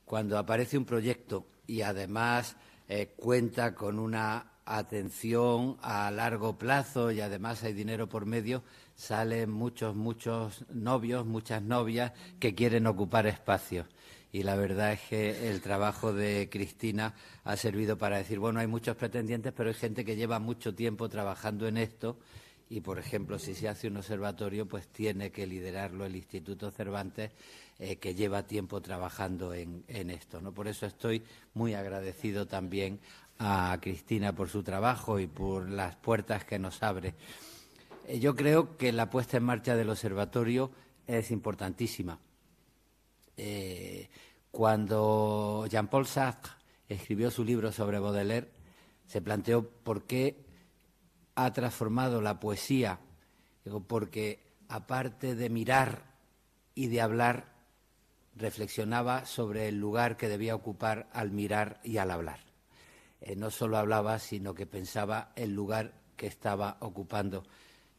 Cuando aparece un proyecto y además eh, cuenta con una atención a largo plazo y además hay dinero por medio, salen muchos, muchos novios, muchas novias que quieren ocupar espacios. Y la verdad es que el trabajo de Cristina ha servido para decir, bueno, hay muchos pretendientes, pero hay gente que lleva mucho tiempo trabajando en esto y, por ejemplo, si se hace un observatorio, pues tiene que liderarlo el Instituto Cervantes eh, que lleva tiempo trabajando en, esto. ¿no? Por eso estoy muy agradecido también a Cristina por su trabajo y por las puertas que nos abre. Eh, yo creo que la puesta en marcha del observatorio es importantísima. Eh, cuando Jean-Paul Sartre escribió su libro sobre Baudelaire, se planteó por qué ha transformado la poesía. porque aparte de mirar y de hablar, reflexionaba sobre el lugar que debía ocupar al mirar y al hablar. Eh, no solo hablaba, sino que pensaba el lugar que estaba ocupando.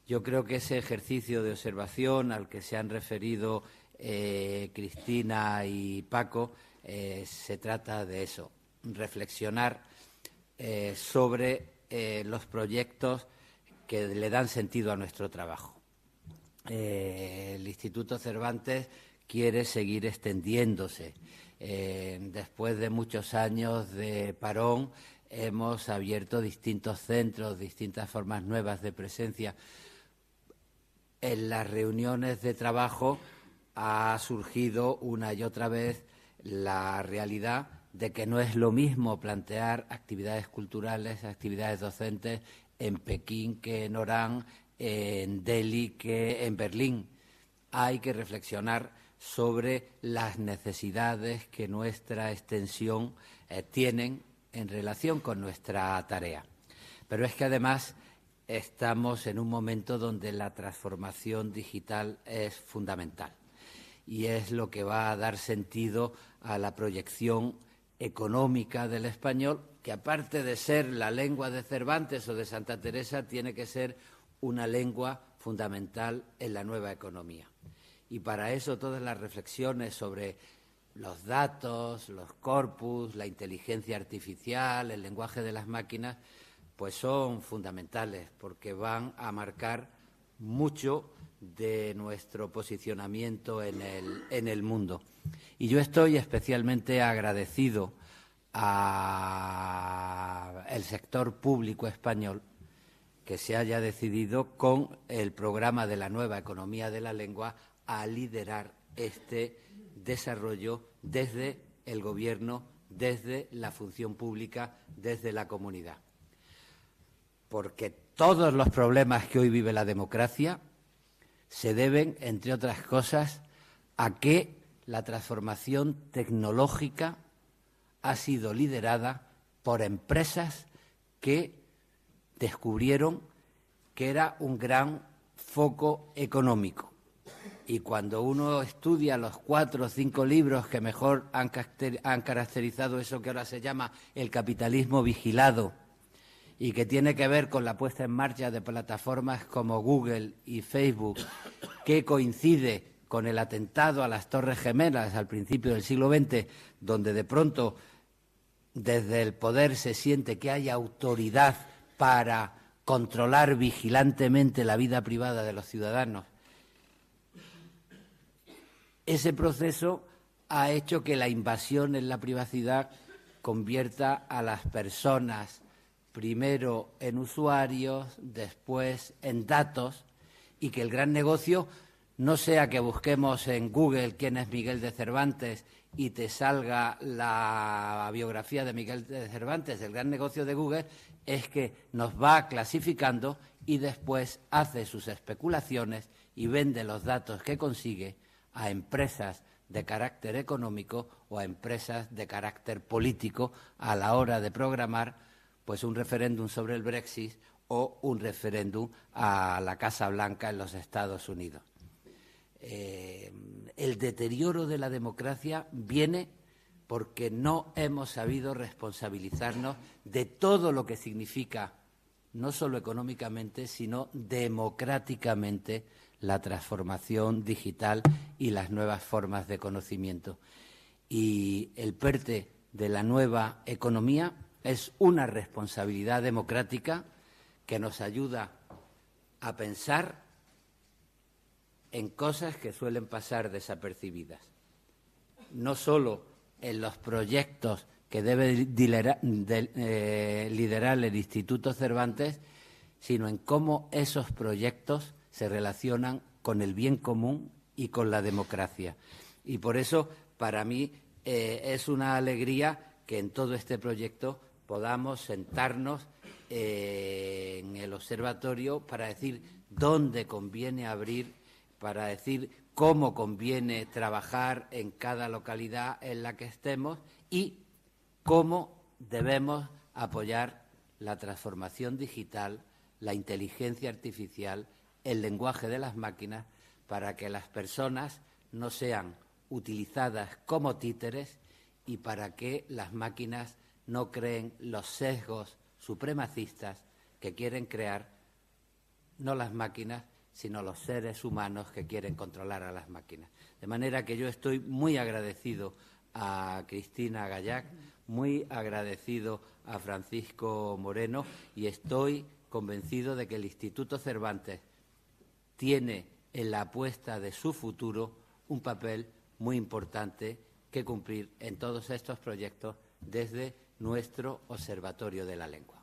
Yo creo que ese ejercicio de observación al que se han referido eh, Cristina y Paco eh, se trata de eso, reflexionar sobre los proyectos que le dan sentido a nuestro trabajo. eh, el Instituto Cervantes quiere seguir extendiéndose. Eh, después de muchos años de parón, hemos abierto distintos centros, distintas formas nuevas de presencia. En las reuniones de trabajo ha surgido una y otra vez la realidad de que no es lo mismo plantear actividades culturales, actividades docentes en Pekín que en Orán, en Delhi que en Berlín. Hay que reflexionar sobre las necesidades que nuestra extensión eh, tienen en relación con nuestra tarea. Pero es que además estamos en un momento donde la transformación digital es fundamental y es lo que va a dar sentido a la proyección económica del español, que aparte de ser la lengua de Cervantes o de Santa Teresa, tiene que ser una lengua fundamental en la nueva economía. Y para eso todas las reflexiones sobre los datos, los corpus, la inteligencia artificial, el lenguaje de las máquinas, pues son fundamentales porque van a marcar mucho de nuestro posicionamiento en el, en el mundo. Y yo estoy especialmente agradecido al sector público español que se haya decidido con el programa de la nueva economía de la lengua a liderar este desarrollo desde el Gobierno, desde la función pública, desde la comunidad. Porque todos los problemas que hoy vive la democracia se deben, entre otras cosas, a que la transformación tecnológica ha sido liderada por empresas que descubrieron que era un gran foco económico. Y cuando uno estudia los cuatro o cinco libros que mejor han, caracterizado eso que ahora se llama el capitalismo vigilado, y que tiene que ver con la puesta en marcha de plataformas como Google y Facebook, que coincide con el atentado a las Torres Gemelas al principio del siglo XX, donde de pronto desde el poder se siente que hay autoridad para controlar vigilantemente la vida privada de los ciudadanos. Ese proceso ha hecho que la invasión en la privacidad convierta a las personas primero en usuarios, después en datos, y que el gran negocio no sea que busquemos en Google quién es Miguel de Cervantes y te salga la biografía de Miguel de Cervantes. El gran negocio de Google es que nos va clasificando y después hace sus especulaciones y vende los datos que consigue a empresas de carácter económico o a empresas de carácter político a la hora de programar pues un referéndum sobre el Brexit o un referéndum a la Casa Blanca en los Estados Unidos. Eh, el deterioro de la democracia viene porque no hemos sabido responsabilizarnos de todo lo que significa, no solo económicamente, sino democráticamente, la transformación digital y las nuevas formas de conocimiento. Y el PERTE de la nueva economía es una responsabilidad democrática que nos ayuda a pensar en cosas que suelen pasar desapercibidas. No solo en los proyectos que debe eh, liderar, el Instituto Cervantes, sino en cómo esos proyectos se relacionan con el bien común y con la democracia. Y por eso, para mí, eh, es una alegría que en todo este proyecto podamos sentarnos eh, en el observatorio para decir dónde conviene abrir, para decir cómo conviene trabajar en cada localidad en la que estemos y cómo debemos apoyar la transformación digital, la inteligencia artificial, el lenguaje de las máquinas, para que las personas no sean utilizadas como títeres y para que las máquinas no creen los sesgos supremacistas que quieren crear no las máquinas, sino los seres humanos que quieren controlar a las máquinas. De manera que yo estoy muy agradecido a Cristina Gallac, muy agradecido a Francisco Moreno y estoy convencido de que el Instituto Cervantes tiene en la apuesta de su futuro un papel muy importante que cumplir en todos estos proyectos desde nuestro Observatorio de la Lengua.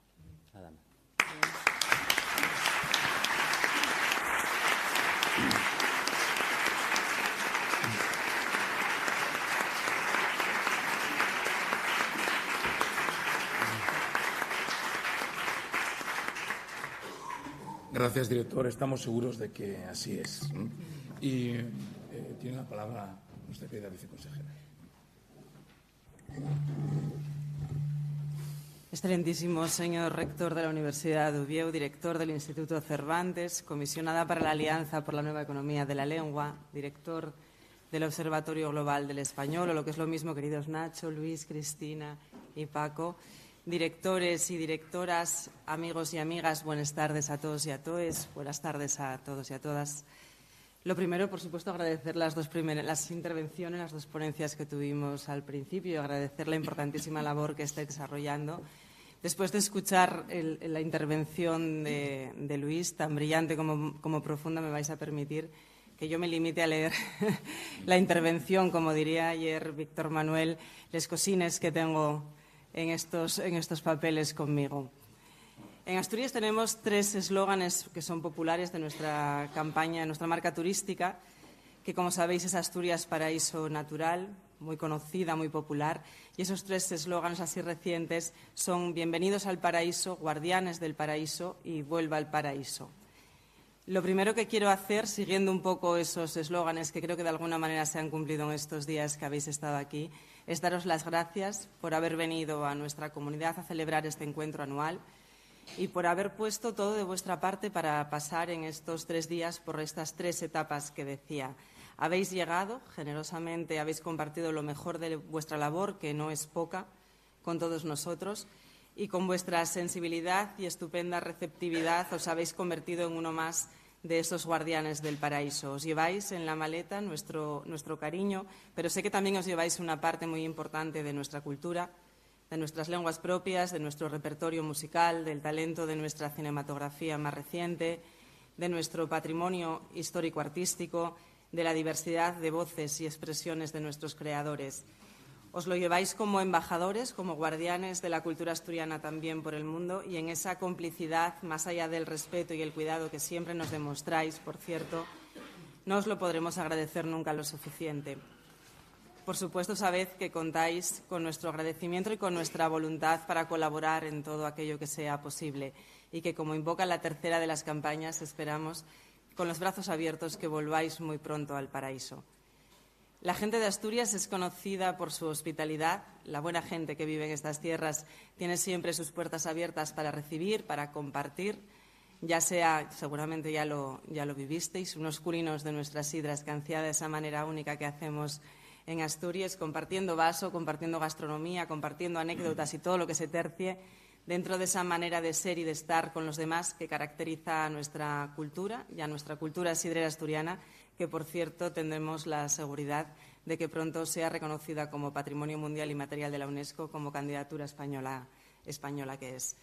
Gracias, director. Estamos seguros de que así es. Y eh, tiene la palabra nuestra querida viceconsejera. Excelentísimo señor rector de la Universidad de Uvieu, director del Instituto Cervantes, comisionada para la Alianza por la Nueva Economía de la Lengua, director del Observatorio Global del Español, o lo que es lo mismo, queridos Nacho, Luis, Cristina y Paco, directores y directoras, amigos y amigas, buenas tardes a todos y a todas, buenas tardes a todos y a todas. Lo primero, por supuesto, agradecer las dos primeras, las intervenciones, las dos ponencias que tuvimos al principio agradecer la importantísima labor que estáis desarrollando. Después de escuchar la intervención de, Luis, tan brillante como, profunda, me vais a permitir que yo me limite a leer la intervención, como diría ayer Víctor Manuel, les cosines que tengo en estos, en estos papeles conmigo. En Asturias tenemos tres eslóganes que son populares de nuestra campaña, de nuestra marca turística, que como sabéis es Asturias Paraíso Natural, muy conocida, muy popular. Y esos tres eslóganes así recientes son Bienvenidos al Paraíso, Guardianes del Paraíso y Vuelva al Paraíso. Lo primero que quiero hacer, siguiendo un poco esos eslóganes que creo que de alguna manera se han cumplido en estos días que habéis estado aquí, es daros las gracias por haber venido a nuestra comunidad a celebrar este encuentro anual y por haber puesto todo de vuestra parte para pasar en estos tres días por estas tres etapas que decía. Habéis llegado generosamente, habéis compartido lo mejor de vuestra labor, que no es poca, con todos nosotros, y con vuestra sensibilidad y estupenda receptividad os habéis convertido en uno más de esos guardianes del paraíso. Os lleváis en la maleta nuestro, cariño, pero sé que también os lleváis una parte muy importante de nuestra cultura, de nuestras lenguas propias, de nuestro repertorio musical, del talento de nuestra cinematografía más reciente, de nuestro patrimonio histórico-artístico, de la diversidad de voces y expresiones de nuestros creadores. Os lo lleváis como embajadores, como guardianes de la cultura asturiana también por el mundo y en esa complicidad, más allá del respeto y el cuidado que siempre nos demostráis, por cierto, no os lo podremos agradecer nunca lo suficiente. Por supuesto, sabed que contáis con nuestro agradecimiento y con nuestra voluntad para colaborar en todo aquello que sea posible y que, como invoca la tercera de las campañas, esperamos con los brazos abiertos que volváis muy pronto al paraíso. La gente de Asturias es conocida por su hospitalidad. La buena gente que vive en estas tierras tiene siempre sus puertas abiertas para recibir, para compartir, ya sea, seguramente ya lo, ya lo vivisteis, unos curinos de nuestras sidras que de esa manera única que hacemos en Asturias, compartiendo vaso, compartiendo gastronomía, compartiendo anécdotas y todo lo que se tercie dentro de esa manera de ser y de estar con los demás que caracteriza a nuestra cultura y a nuestra cultura sidrera asturiana que, por cierto, tendremos la seguridad de que pronto sea reconocida como Patrimonio Mundial y Material de la UNESCO como candidatura española, española que es.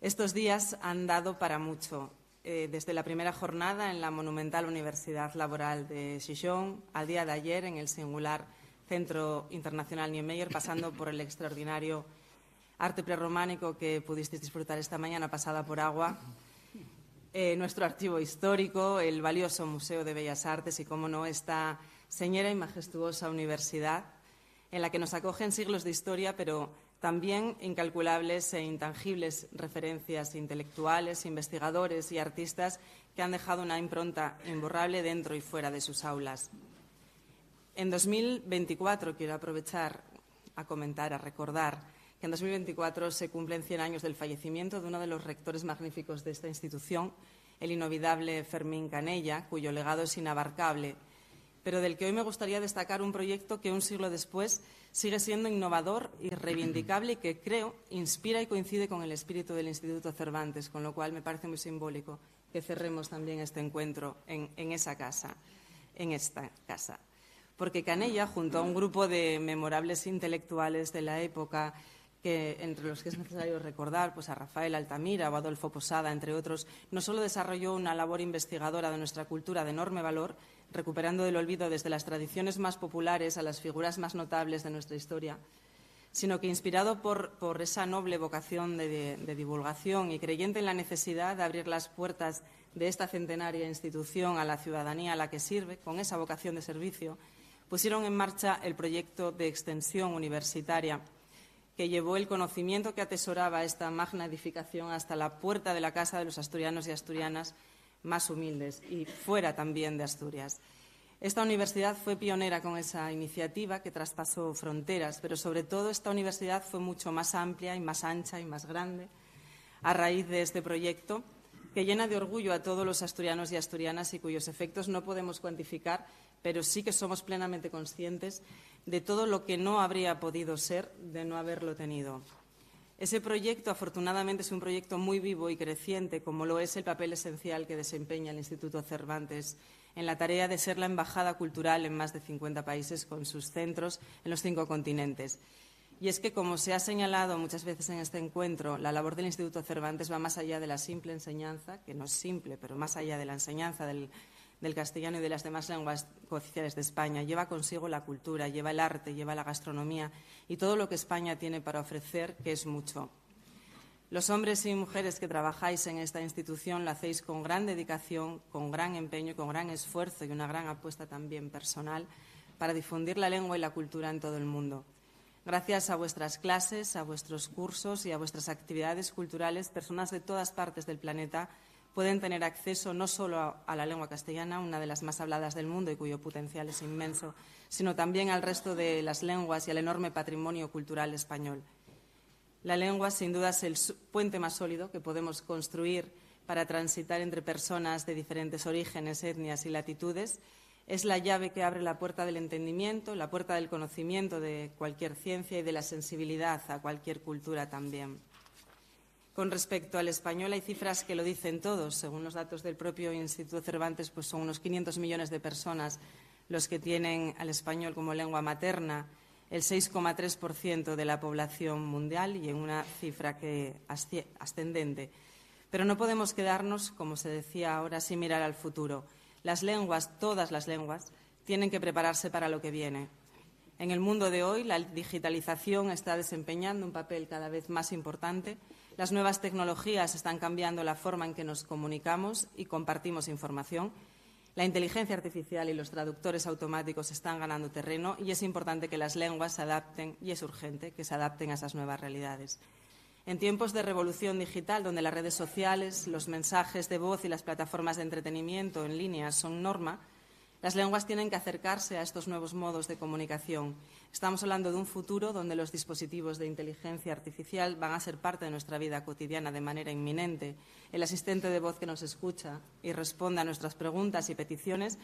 Estos días han dado para mucho, eh, desde la primera jornada en la monumental Universidad Laboral de Gijón al día de ayer en el singular Centro Internacional Niemeyer, pasando por el extraordinario arte prerrománico que pudisteis disfrutar esta mañana pasada por agua eh, nuestro archivo histórico, el valioso Museo de Bellas Artes y, como no, esta señera y majestuosa universidad en la que nos acogen siglos de historia, pero también incalculables e intangibles referencias intelectuales, investigadores y artistas que han dejado una impronta imborrable dentro y fuera de sus aulas. En 2024 quiero aprovechar a comentar, a recordar en 2024 se cumplen 100 años del fallecimiento de uno de los rectores magníficos de esta institución, el inolvidable Fermín Canella, cuyo legado es inabarcable, pero del que hoy me gustaría destacar un proyecto que un siglo después sigue siendo innovador y reivindicable y que creo inspira y coincide con el espíritu del Instituto Cervantes, con lo cual me parece muy simbólico que cerremos también este encuentro en, en esa casa, en esta casa. Porque Canella, junto a un grupo de memorables intelectuales de la época, entre los que es necesario recordar pues, a Rafael Altamira o Adolfo Posada, entre otros, no solo desarrolló una labor investigadora de nuestra cultura de enorme valor, recuperando del olvido desde las tradiciones más populares a las figuras más notables de nuestra historia, sino que inspirado por, esa noble vocación de, divulgación y creyente en la necesidad de abrir las puertas de esta centenaria institución a la ciudadanía a la que sirve, con esa vocación de servicio, pusieron en marcha el proyecto de extensión universitaria que llevó el conocimiento que atesoraba esta magna edificación hasta la puerta de la casa de los asturianos y asturianas más humildes y fuera también de Asturias. Esta universidad fue pionera con esa iniciativa que traspasó fronteras, pero sobre todo esta universidad fue mucho más amplia y más ancha y más grande a raíz de este proyecto que llena de orgullo a todos los asturianos y asturianas y cuyos efectos no podemos cuantificar, pero sí que somos plenamente conscientes de todo lo que no habría podido ser de no haberlo tenido. Ese proyecto, afortunadamente, es un proyecto muy vivo y creciente, como lo es el papel esencial que desempeña el Instituto Cervantes en la tarea de ser la embajada cultural en más de 50 países con sus centros en los cinco continentes. Y es que, como se ha señalado muchas veces en este encuentro, la labor del Instituto Cervantes va más allá de la simple enseñanza, que no es simple, pero más allá de la enseñanza del, castellano y de las demás lenguas cooficiales de España. Lleva consigo la cultura, lleva el arte, lleva la gastronomía y todo lo que España tiene para ofrecer, que es mucho. Los hombres y mujeres que trabajáis en esta institución lo hacéis con gran dedicación, con gran empeño, con gran esfuerzo y una gran apuesta también personal para difundir la lengua y la cultura en todo el mundo. Gracias a vuestras clases, a vuestros cursos y a vuestras actividades culturales, personas de todas partes del planeta pueden tener acceso no solo a, la lengua castellana, una de las más habladas del mundo y cuyo potencial es inmenso, sino también al resto de las lenguas y al enorme patrimonio cultural español. La lengua, sin duda, es el puente más sólido que podemos construir para transitar entre personas de diferentes orígenes, etnias y latitudes. Es la llave que abre la puerta del entendimiento, la puerta del conocimiento de cualquier ciencia y de la sensibilidad a cualquier cultura también. Con respecto al español, hay cifras que lo dicen todos. Según los datos del propio Instituto Cervantes, pues son unos 500 millones de personas los que tienen al español como lengua materna, el 6,3% de la población mundial y en una cifra que ascendente. Pero no podemos quedarnos, como se decía ahora, sin mirar al futuro. Las lenguas, todas las lenguas, tienen que prepararse para lo que viene. En el mundo de hoy, la digitalización está desempeñando un papel cada vez más importante las nuevas tecnologías están cambiando la forma en que nos comunicamos y compartimos información. La inteligencia artificial y los traductores automáticos están ganando terreno y es importante que las lenguas se adapten y es urgente que se adapten a esas nuevas realidades. En tiempos de revolución digital, donde las redes sociales, los mensajes de voz y las plataformas de entretenimiento en línea son norma, las lenguas tienen que acercarse a estos nuevos modos de comunicación. Estamos hablando de un futuro donde los dispositivos de inteligencia artificial van a ser parte de nuestra vida cotidiana de manera inminente. El asistente de voz que nos escucha y responde a nuestras preguntas y peticiones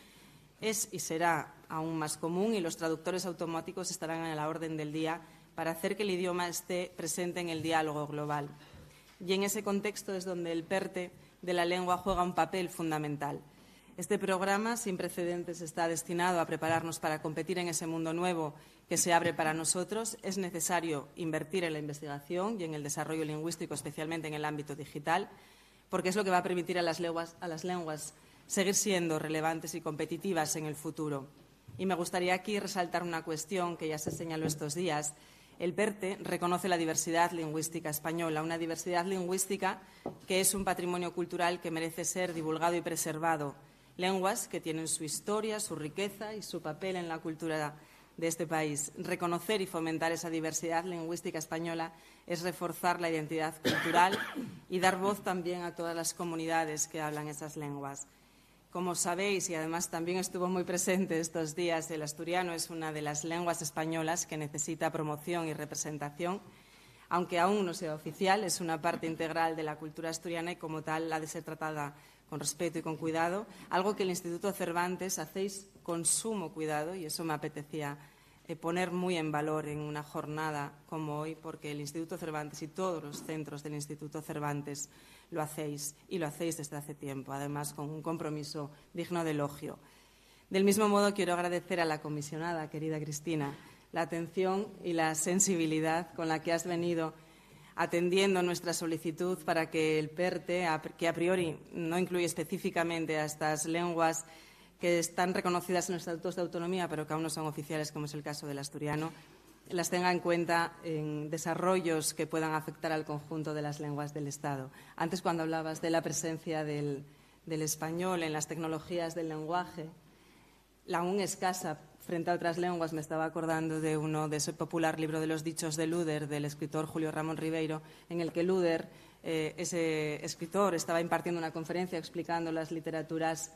es y será aún más común y los traductores automáticos estarán en la orden del día para hacer que el idioma esté presente en el diálogo global. Y en ese contexto es donde el PERTE de la lengua juega un papel fundamental. Este programa sin precedentes está destinado a prepararnos para competir en ese mundo nuevo que se abre para nosotros. Es necesario invertir en la investigación y en el desarrollo lingüístico, especialmente en el ámbito digital, porque es lo que va a permitir a las lenguas, seguir siendo relevantes y competitivas en el futuro. Y me gustaría aquí resaltar una cuestión que ya se señaló estos días. El PERTE reconoce la diversidad lingüística española, una diversidad lingüística que es un patrimonio cultural que merece ser divulgado y preservado lenguas que tienen su historia, su riqueza y su papel en la cultura de este país. Reconocer y fomentar esa diversidad lingüística española es reforzar la identidad cultural y dar voz también a todas las comunidades que hablan esas lenguas. Como sabéis, y además también estuvo muy presente estos días, el asturiano es una de las lenguas españolas que necesita promoción y representación. Aunque aún no sea oficial, es una parte integral de la cultura asturiana y como tal ha de ser tratada con respeto y con cuidado, algo que el Instituto Cervantes hacéis con sumo cuidado y eso me apetecía poner muy en valor en una jornada como hoy, porque el Instituto Cervantes y todos los centros del Instituto Cervantes lo hacéis y lo hacéis desde hace tiempo, además con un compromiso digno de elogio. Del mismo modo, quiero agradecer a la comisionada, querida Cristina, la atención y la sensibilidad con la que has venido atendiendo nuestra solicitud para que el PERTE, que a priori no incluye específicamente a estas lenguas que están reconocidas en los estatutos de autonomía, pero que aún no son oficiales, como es el caso del asturiano, las tenga en cuenta en desarrollos que puedan afectar al conjunto de las lenguas del Estado. Antes, cuando hablabas de la presencia del, español en las tecnologías del lenguaje, la aún escasa frente a otras lenguas, me estaba acordando de uno de ese popular libro de los dichos de Luder, del escritor Julio Ramón Ribeiro, en el que Luder, eh, ese escritor, estaba impartiendo una conferencia explicando las literaturas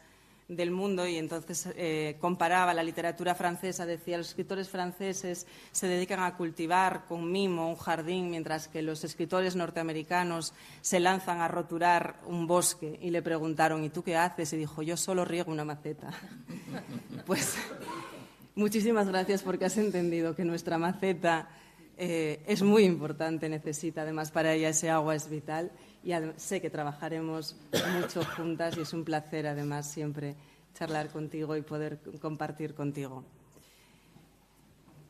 del mundo y entonces eh, comparaba la literatura francesa, decía, los escritores franceses se dedican a cultivar con mimo un jardín, mientras que los escritores norteamericanos se lanzan a roturar un bosque y le preguntaron, ¿y tú qué haces? Y dijo, yo solo riego una maceta. pues muchísimas gracias porque has entendido que nuestra maceta eh, es muy importante, necesita además para ella ese agua es vital y sé que trabajaremos mucho juntas y es un placer además siempre charlar contigo y poder compartir contigo.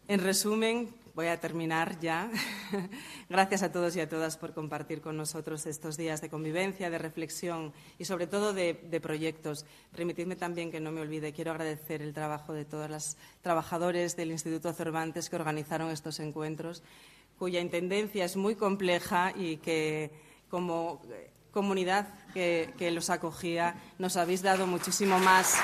En resumen, voy a terminar ya. Gracias a todos y a todas por compartir con nosotros estos días de convivencia, de reflexión y sobre todo de, proyectos. Permitidme también que no me olvide, quiero agradecer el trabajo de todos los trabajadores del Instituto Cervantes que organizaron estos encuentros, cuya intendencia es muy compleja y que como comunidad que, que los acogía nos habéis dado muchísimo más.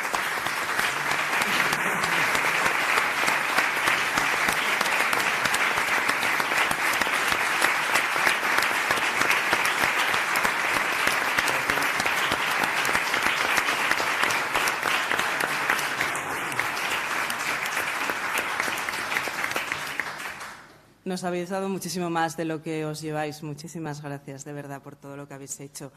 Nos habéis dado muchísimo más de lo que os lleváis. Muchísimas gracias, de verdad, por todo lo que habéis hecho.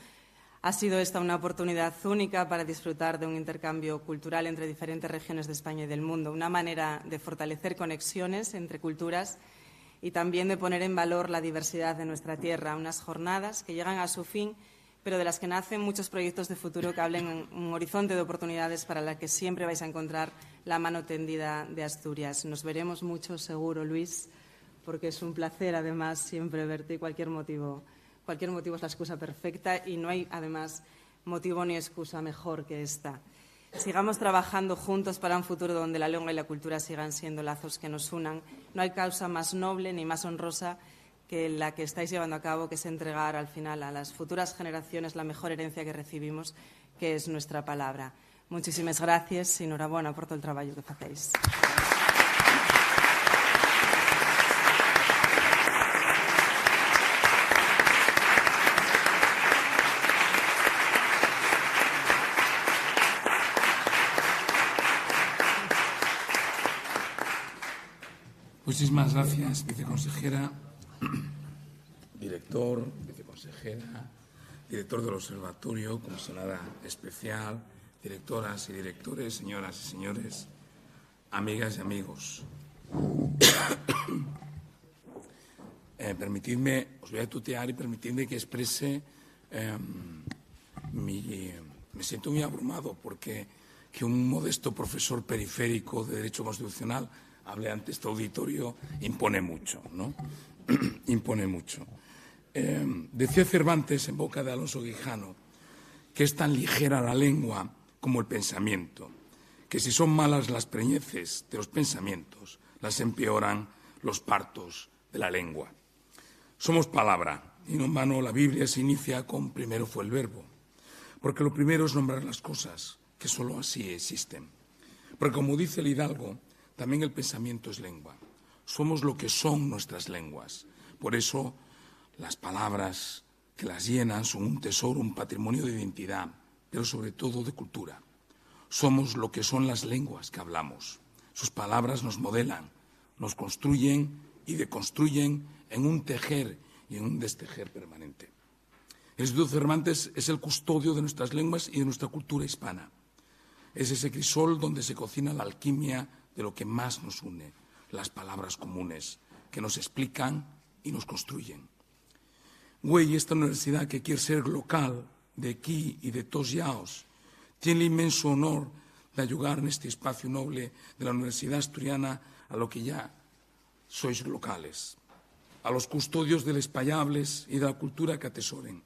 Ha sido esta una oportunidad única para disfrutar de un intercambio cultural entre diferentes regiones de España y del mundo, una manera de fortalecer conexiones entre culturas y también de poner en valor la diversidad de nuestra tierra, unas jornadas que llegan a su fin, pero de las que nacen muchos proyectos de futuro que hablen en un horizonte de oportunidades para la que siempre vais a encontrar la mano tendida de Asturias. Nos veremos mucho, seguro, Luis porque es un placer además siempre verte y cualquier motivo, cualquier motivo es la excusa perfecta y no hay además motivo ni excusa mejor que esta. Sigamos trabajando juntos para un futuro donde la lengua y la cultura sigan siendo lazos que nos unan. No hay causa más noble ni más honrosa que la que estáis llevando a cabo, que es entregar al final a las futuras generaciones la mejor herencia que recibimos, que es nuestra palabra. Muchísimas gracias y enhorabuena por todo el trabajo que hacéis. Muchísimas gracias, viceconsejera, director, viceconsejera, director del Observatorio, comisionada especial, directoras y directores, señoras y señores, amigas y amigos. eh, permitidme, os voy a tutear y permitidme que exprese eh, mi, me siento muy abrumado porque que un modesto profesor periférico de Derecho Constitucional hable ante este auditorio impone mucho, ¿no? impone mucho. Eh, decía Cervantes en boca de Alonso Guijano que es tan ligera la lengua como el pensamiento, que si son malas las preñeces de los pensamientos, las empeoran los partos de la lengua. Somos palabra, y no en vano la Biblia se inicia con primero fue el verbo, porque lo primero es nombrar las cosas, que sólo así existen. Porque como dice el hidalgo, también el pensamiento es lengua. Somos lo que son nuestras lenguas. Por eso las palabras que las llenan son un tesoro, un patrimonio de identidad, pero sobre todo de cultura. Somos lo que son las lenguas que hablamos. Sus palabras nos modelan, nos construyen y deconstruyen en un tejer y en un destejer permanente. El Instituto Cervantes es el custodio de nuestras lenguas y de nuestra cultura hispana. Es ese crisol donde se cocina la alquimia de lo que más nos une, las palabras comunes, que nos explican y nos construyen. Güey, esta universidad que quiere ser local de aquí y de todos yaos, tiene el inmenso honor de ayudar en este espacio noble de la Universidad Asturiana a lo que ya sois locales, a los custodios del espallables y de la cultura que atesoren,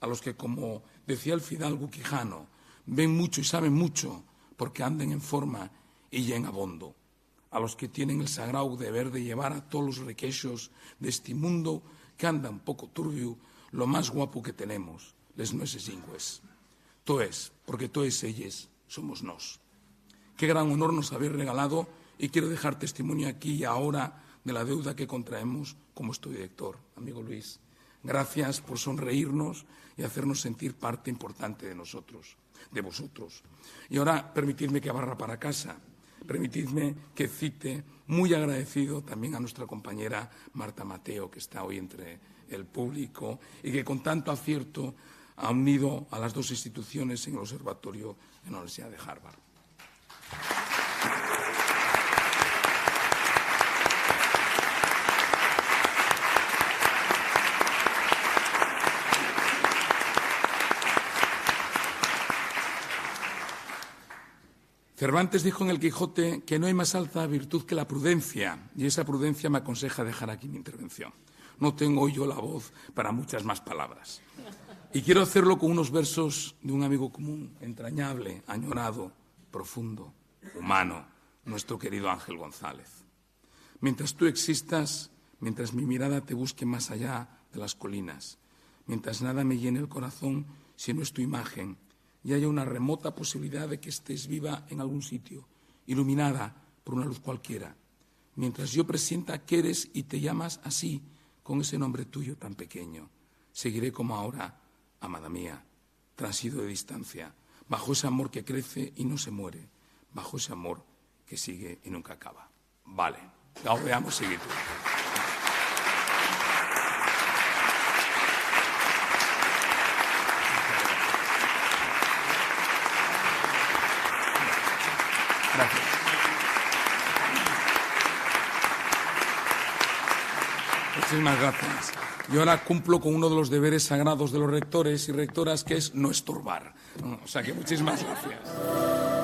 a los que, como decía el fidalgo Quijano, ven mucho y saben mucho porque anden en forma y en abondo, a los que tienen el sagrado deber de llevar a todos los requeixos de este mundo que anda un poco turbio lo más guapo que tenemos, les nueces ingües. Todo es, porque todos ellos somos nos. Qué gran honor nos habéis regalado y quiero dejar testimonio aquí y ahora de la deuda que contraemos como estoy director, amigo Luis. Gracias por sonreírnos y hacernos sentir parte importante de nosotros, de vosotros. Y ahora permitidme que barra para casa. Permitidme que cite muy agradecido también a nuestra compañera Marta Mateo, que está hoy entre el público y que con tanto acierto ha unido a las dos instituciones en el observatorio en la Universidad de Harvard. Cervantes dijo en el Quijote que no hay más alta virtud que la prudencia, y esa prudencia me aconseja dejar aquí mi intervención. No tengo yo la voz para muchas más palabras. Y quiero hacerlo con unos versos de un amigo común, entrañable, añorado, profundo, humano, nuestro querido Ángel González. Mientras tú existas, mientras mi mirada te busque más allá de las colinas, mientras nada me llene el corazón sino es tu imagen, y haya una remota posibilidad de que estés viva en algún sitio, iluminada por una luz cualquiera, mientras yo presienta que eres y te llamas así, con ese nombre tuyo tan pequeño, seguiré como ahora, amada mía, transido de distancia, bajo ese amor que crece y no se muere, bajo ese amor que sigue y nunca acaba. Vale, ahora veamos seguir. Muchísimas gracias. Yo ahora cumplo con uno de los deberes sagrados de los rectores y rectoras, que es no estorbar. O sea que muchísimas gracias.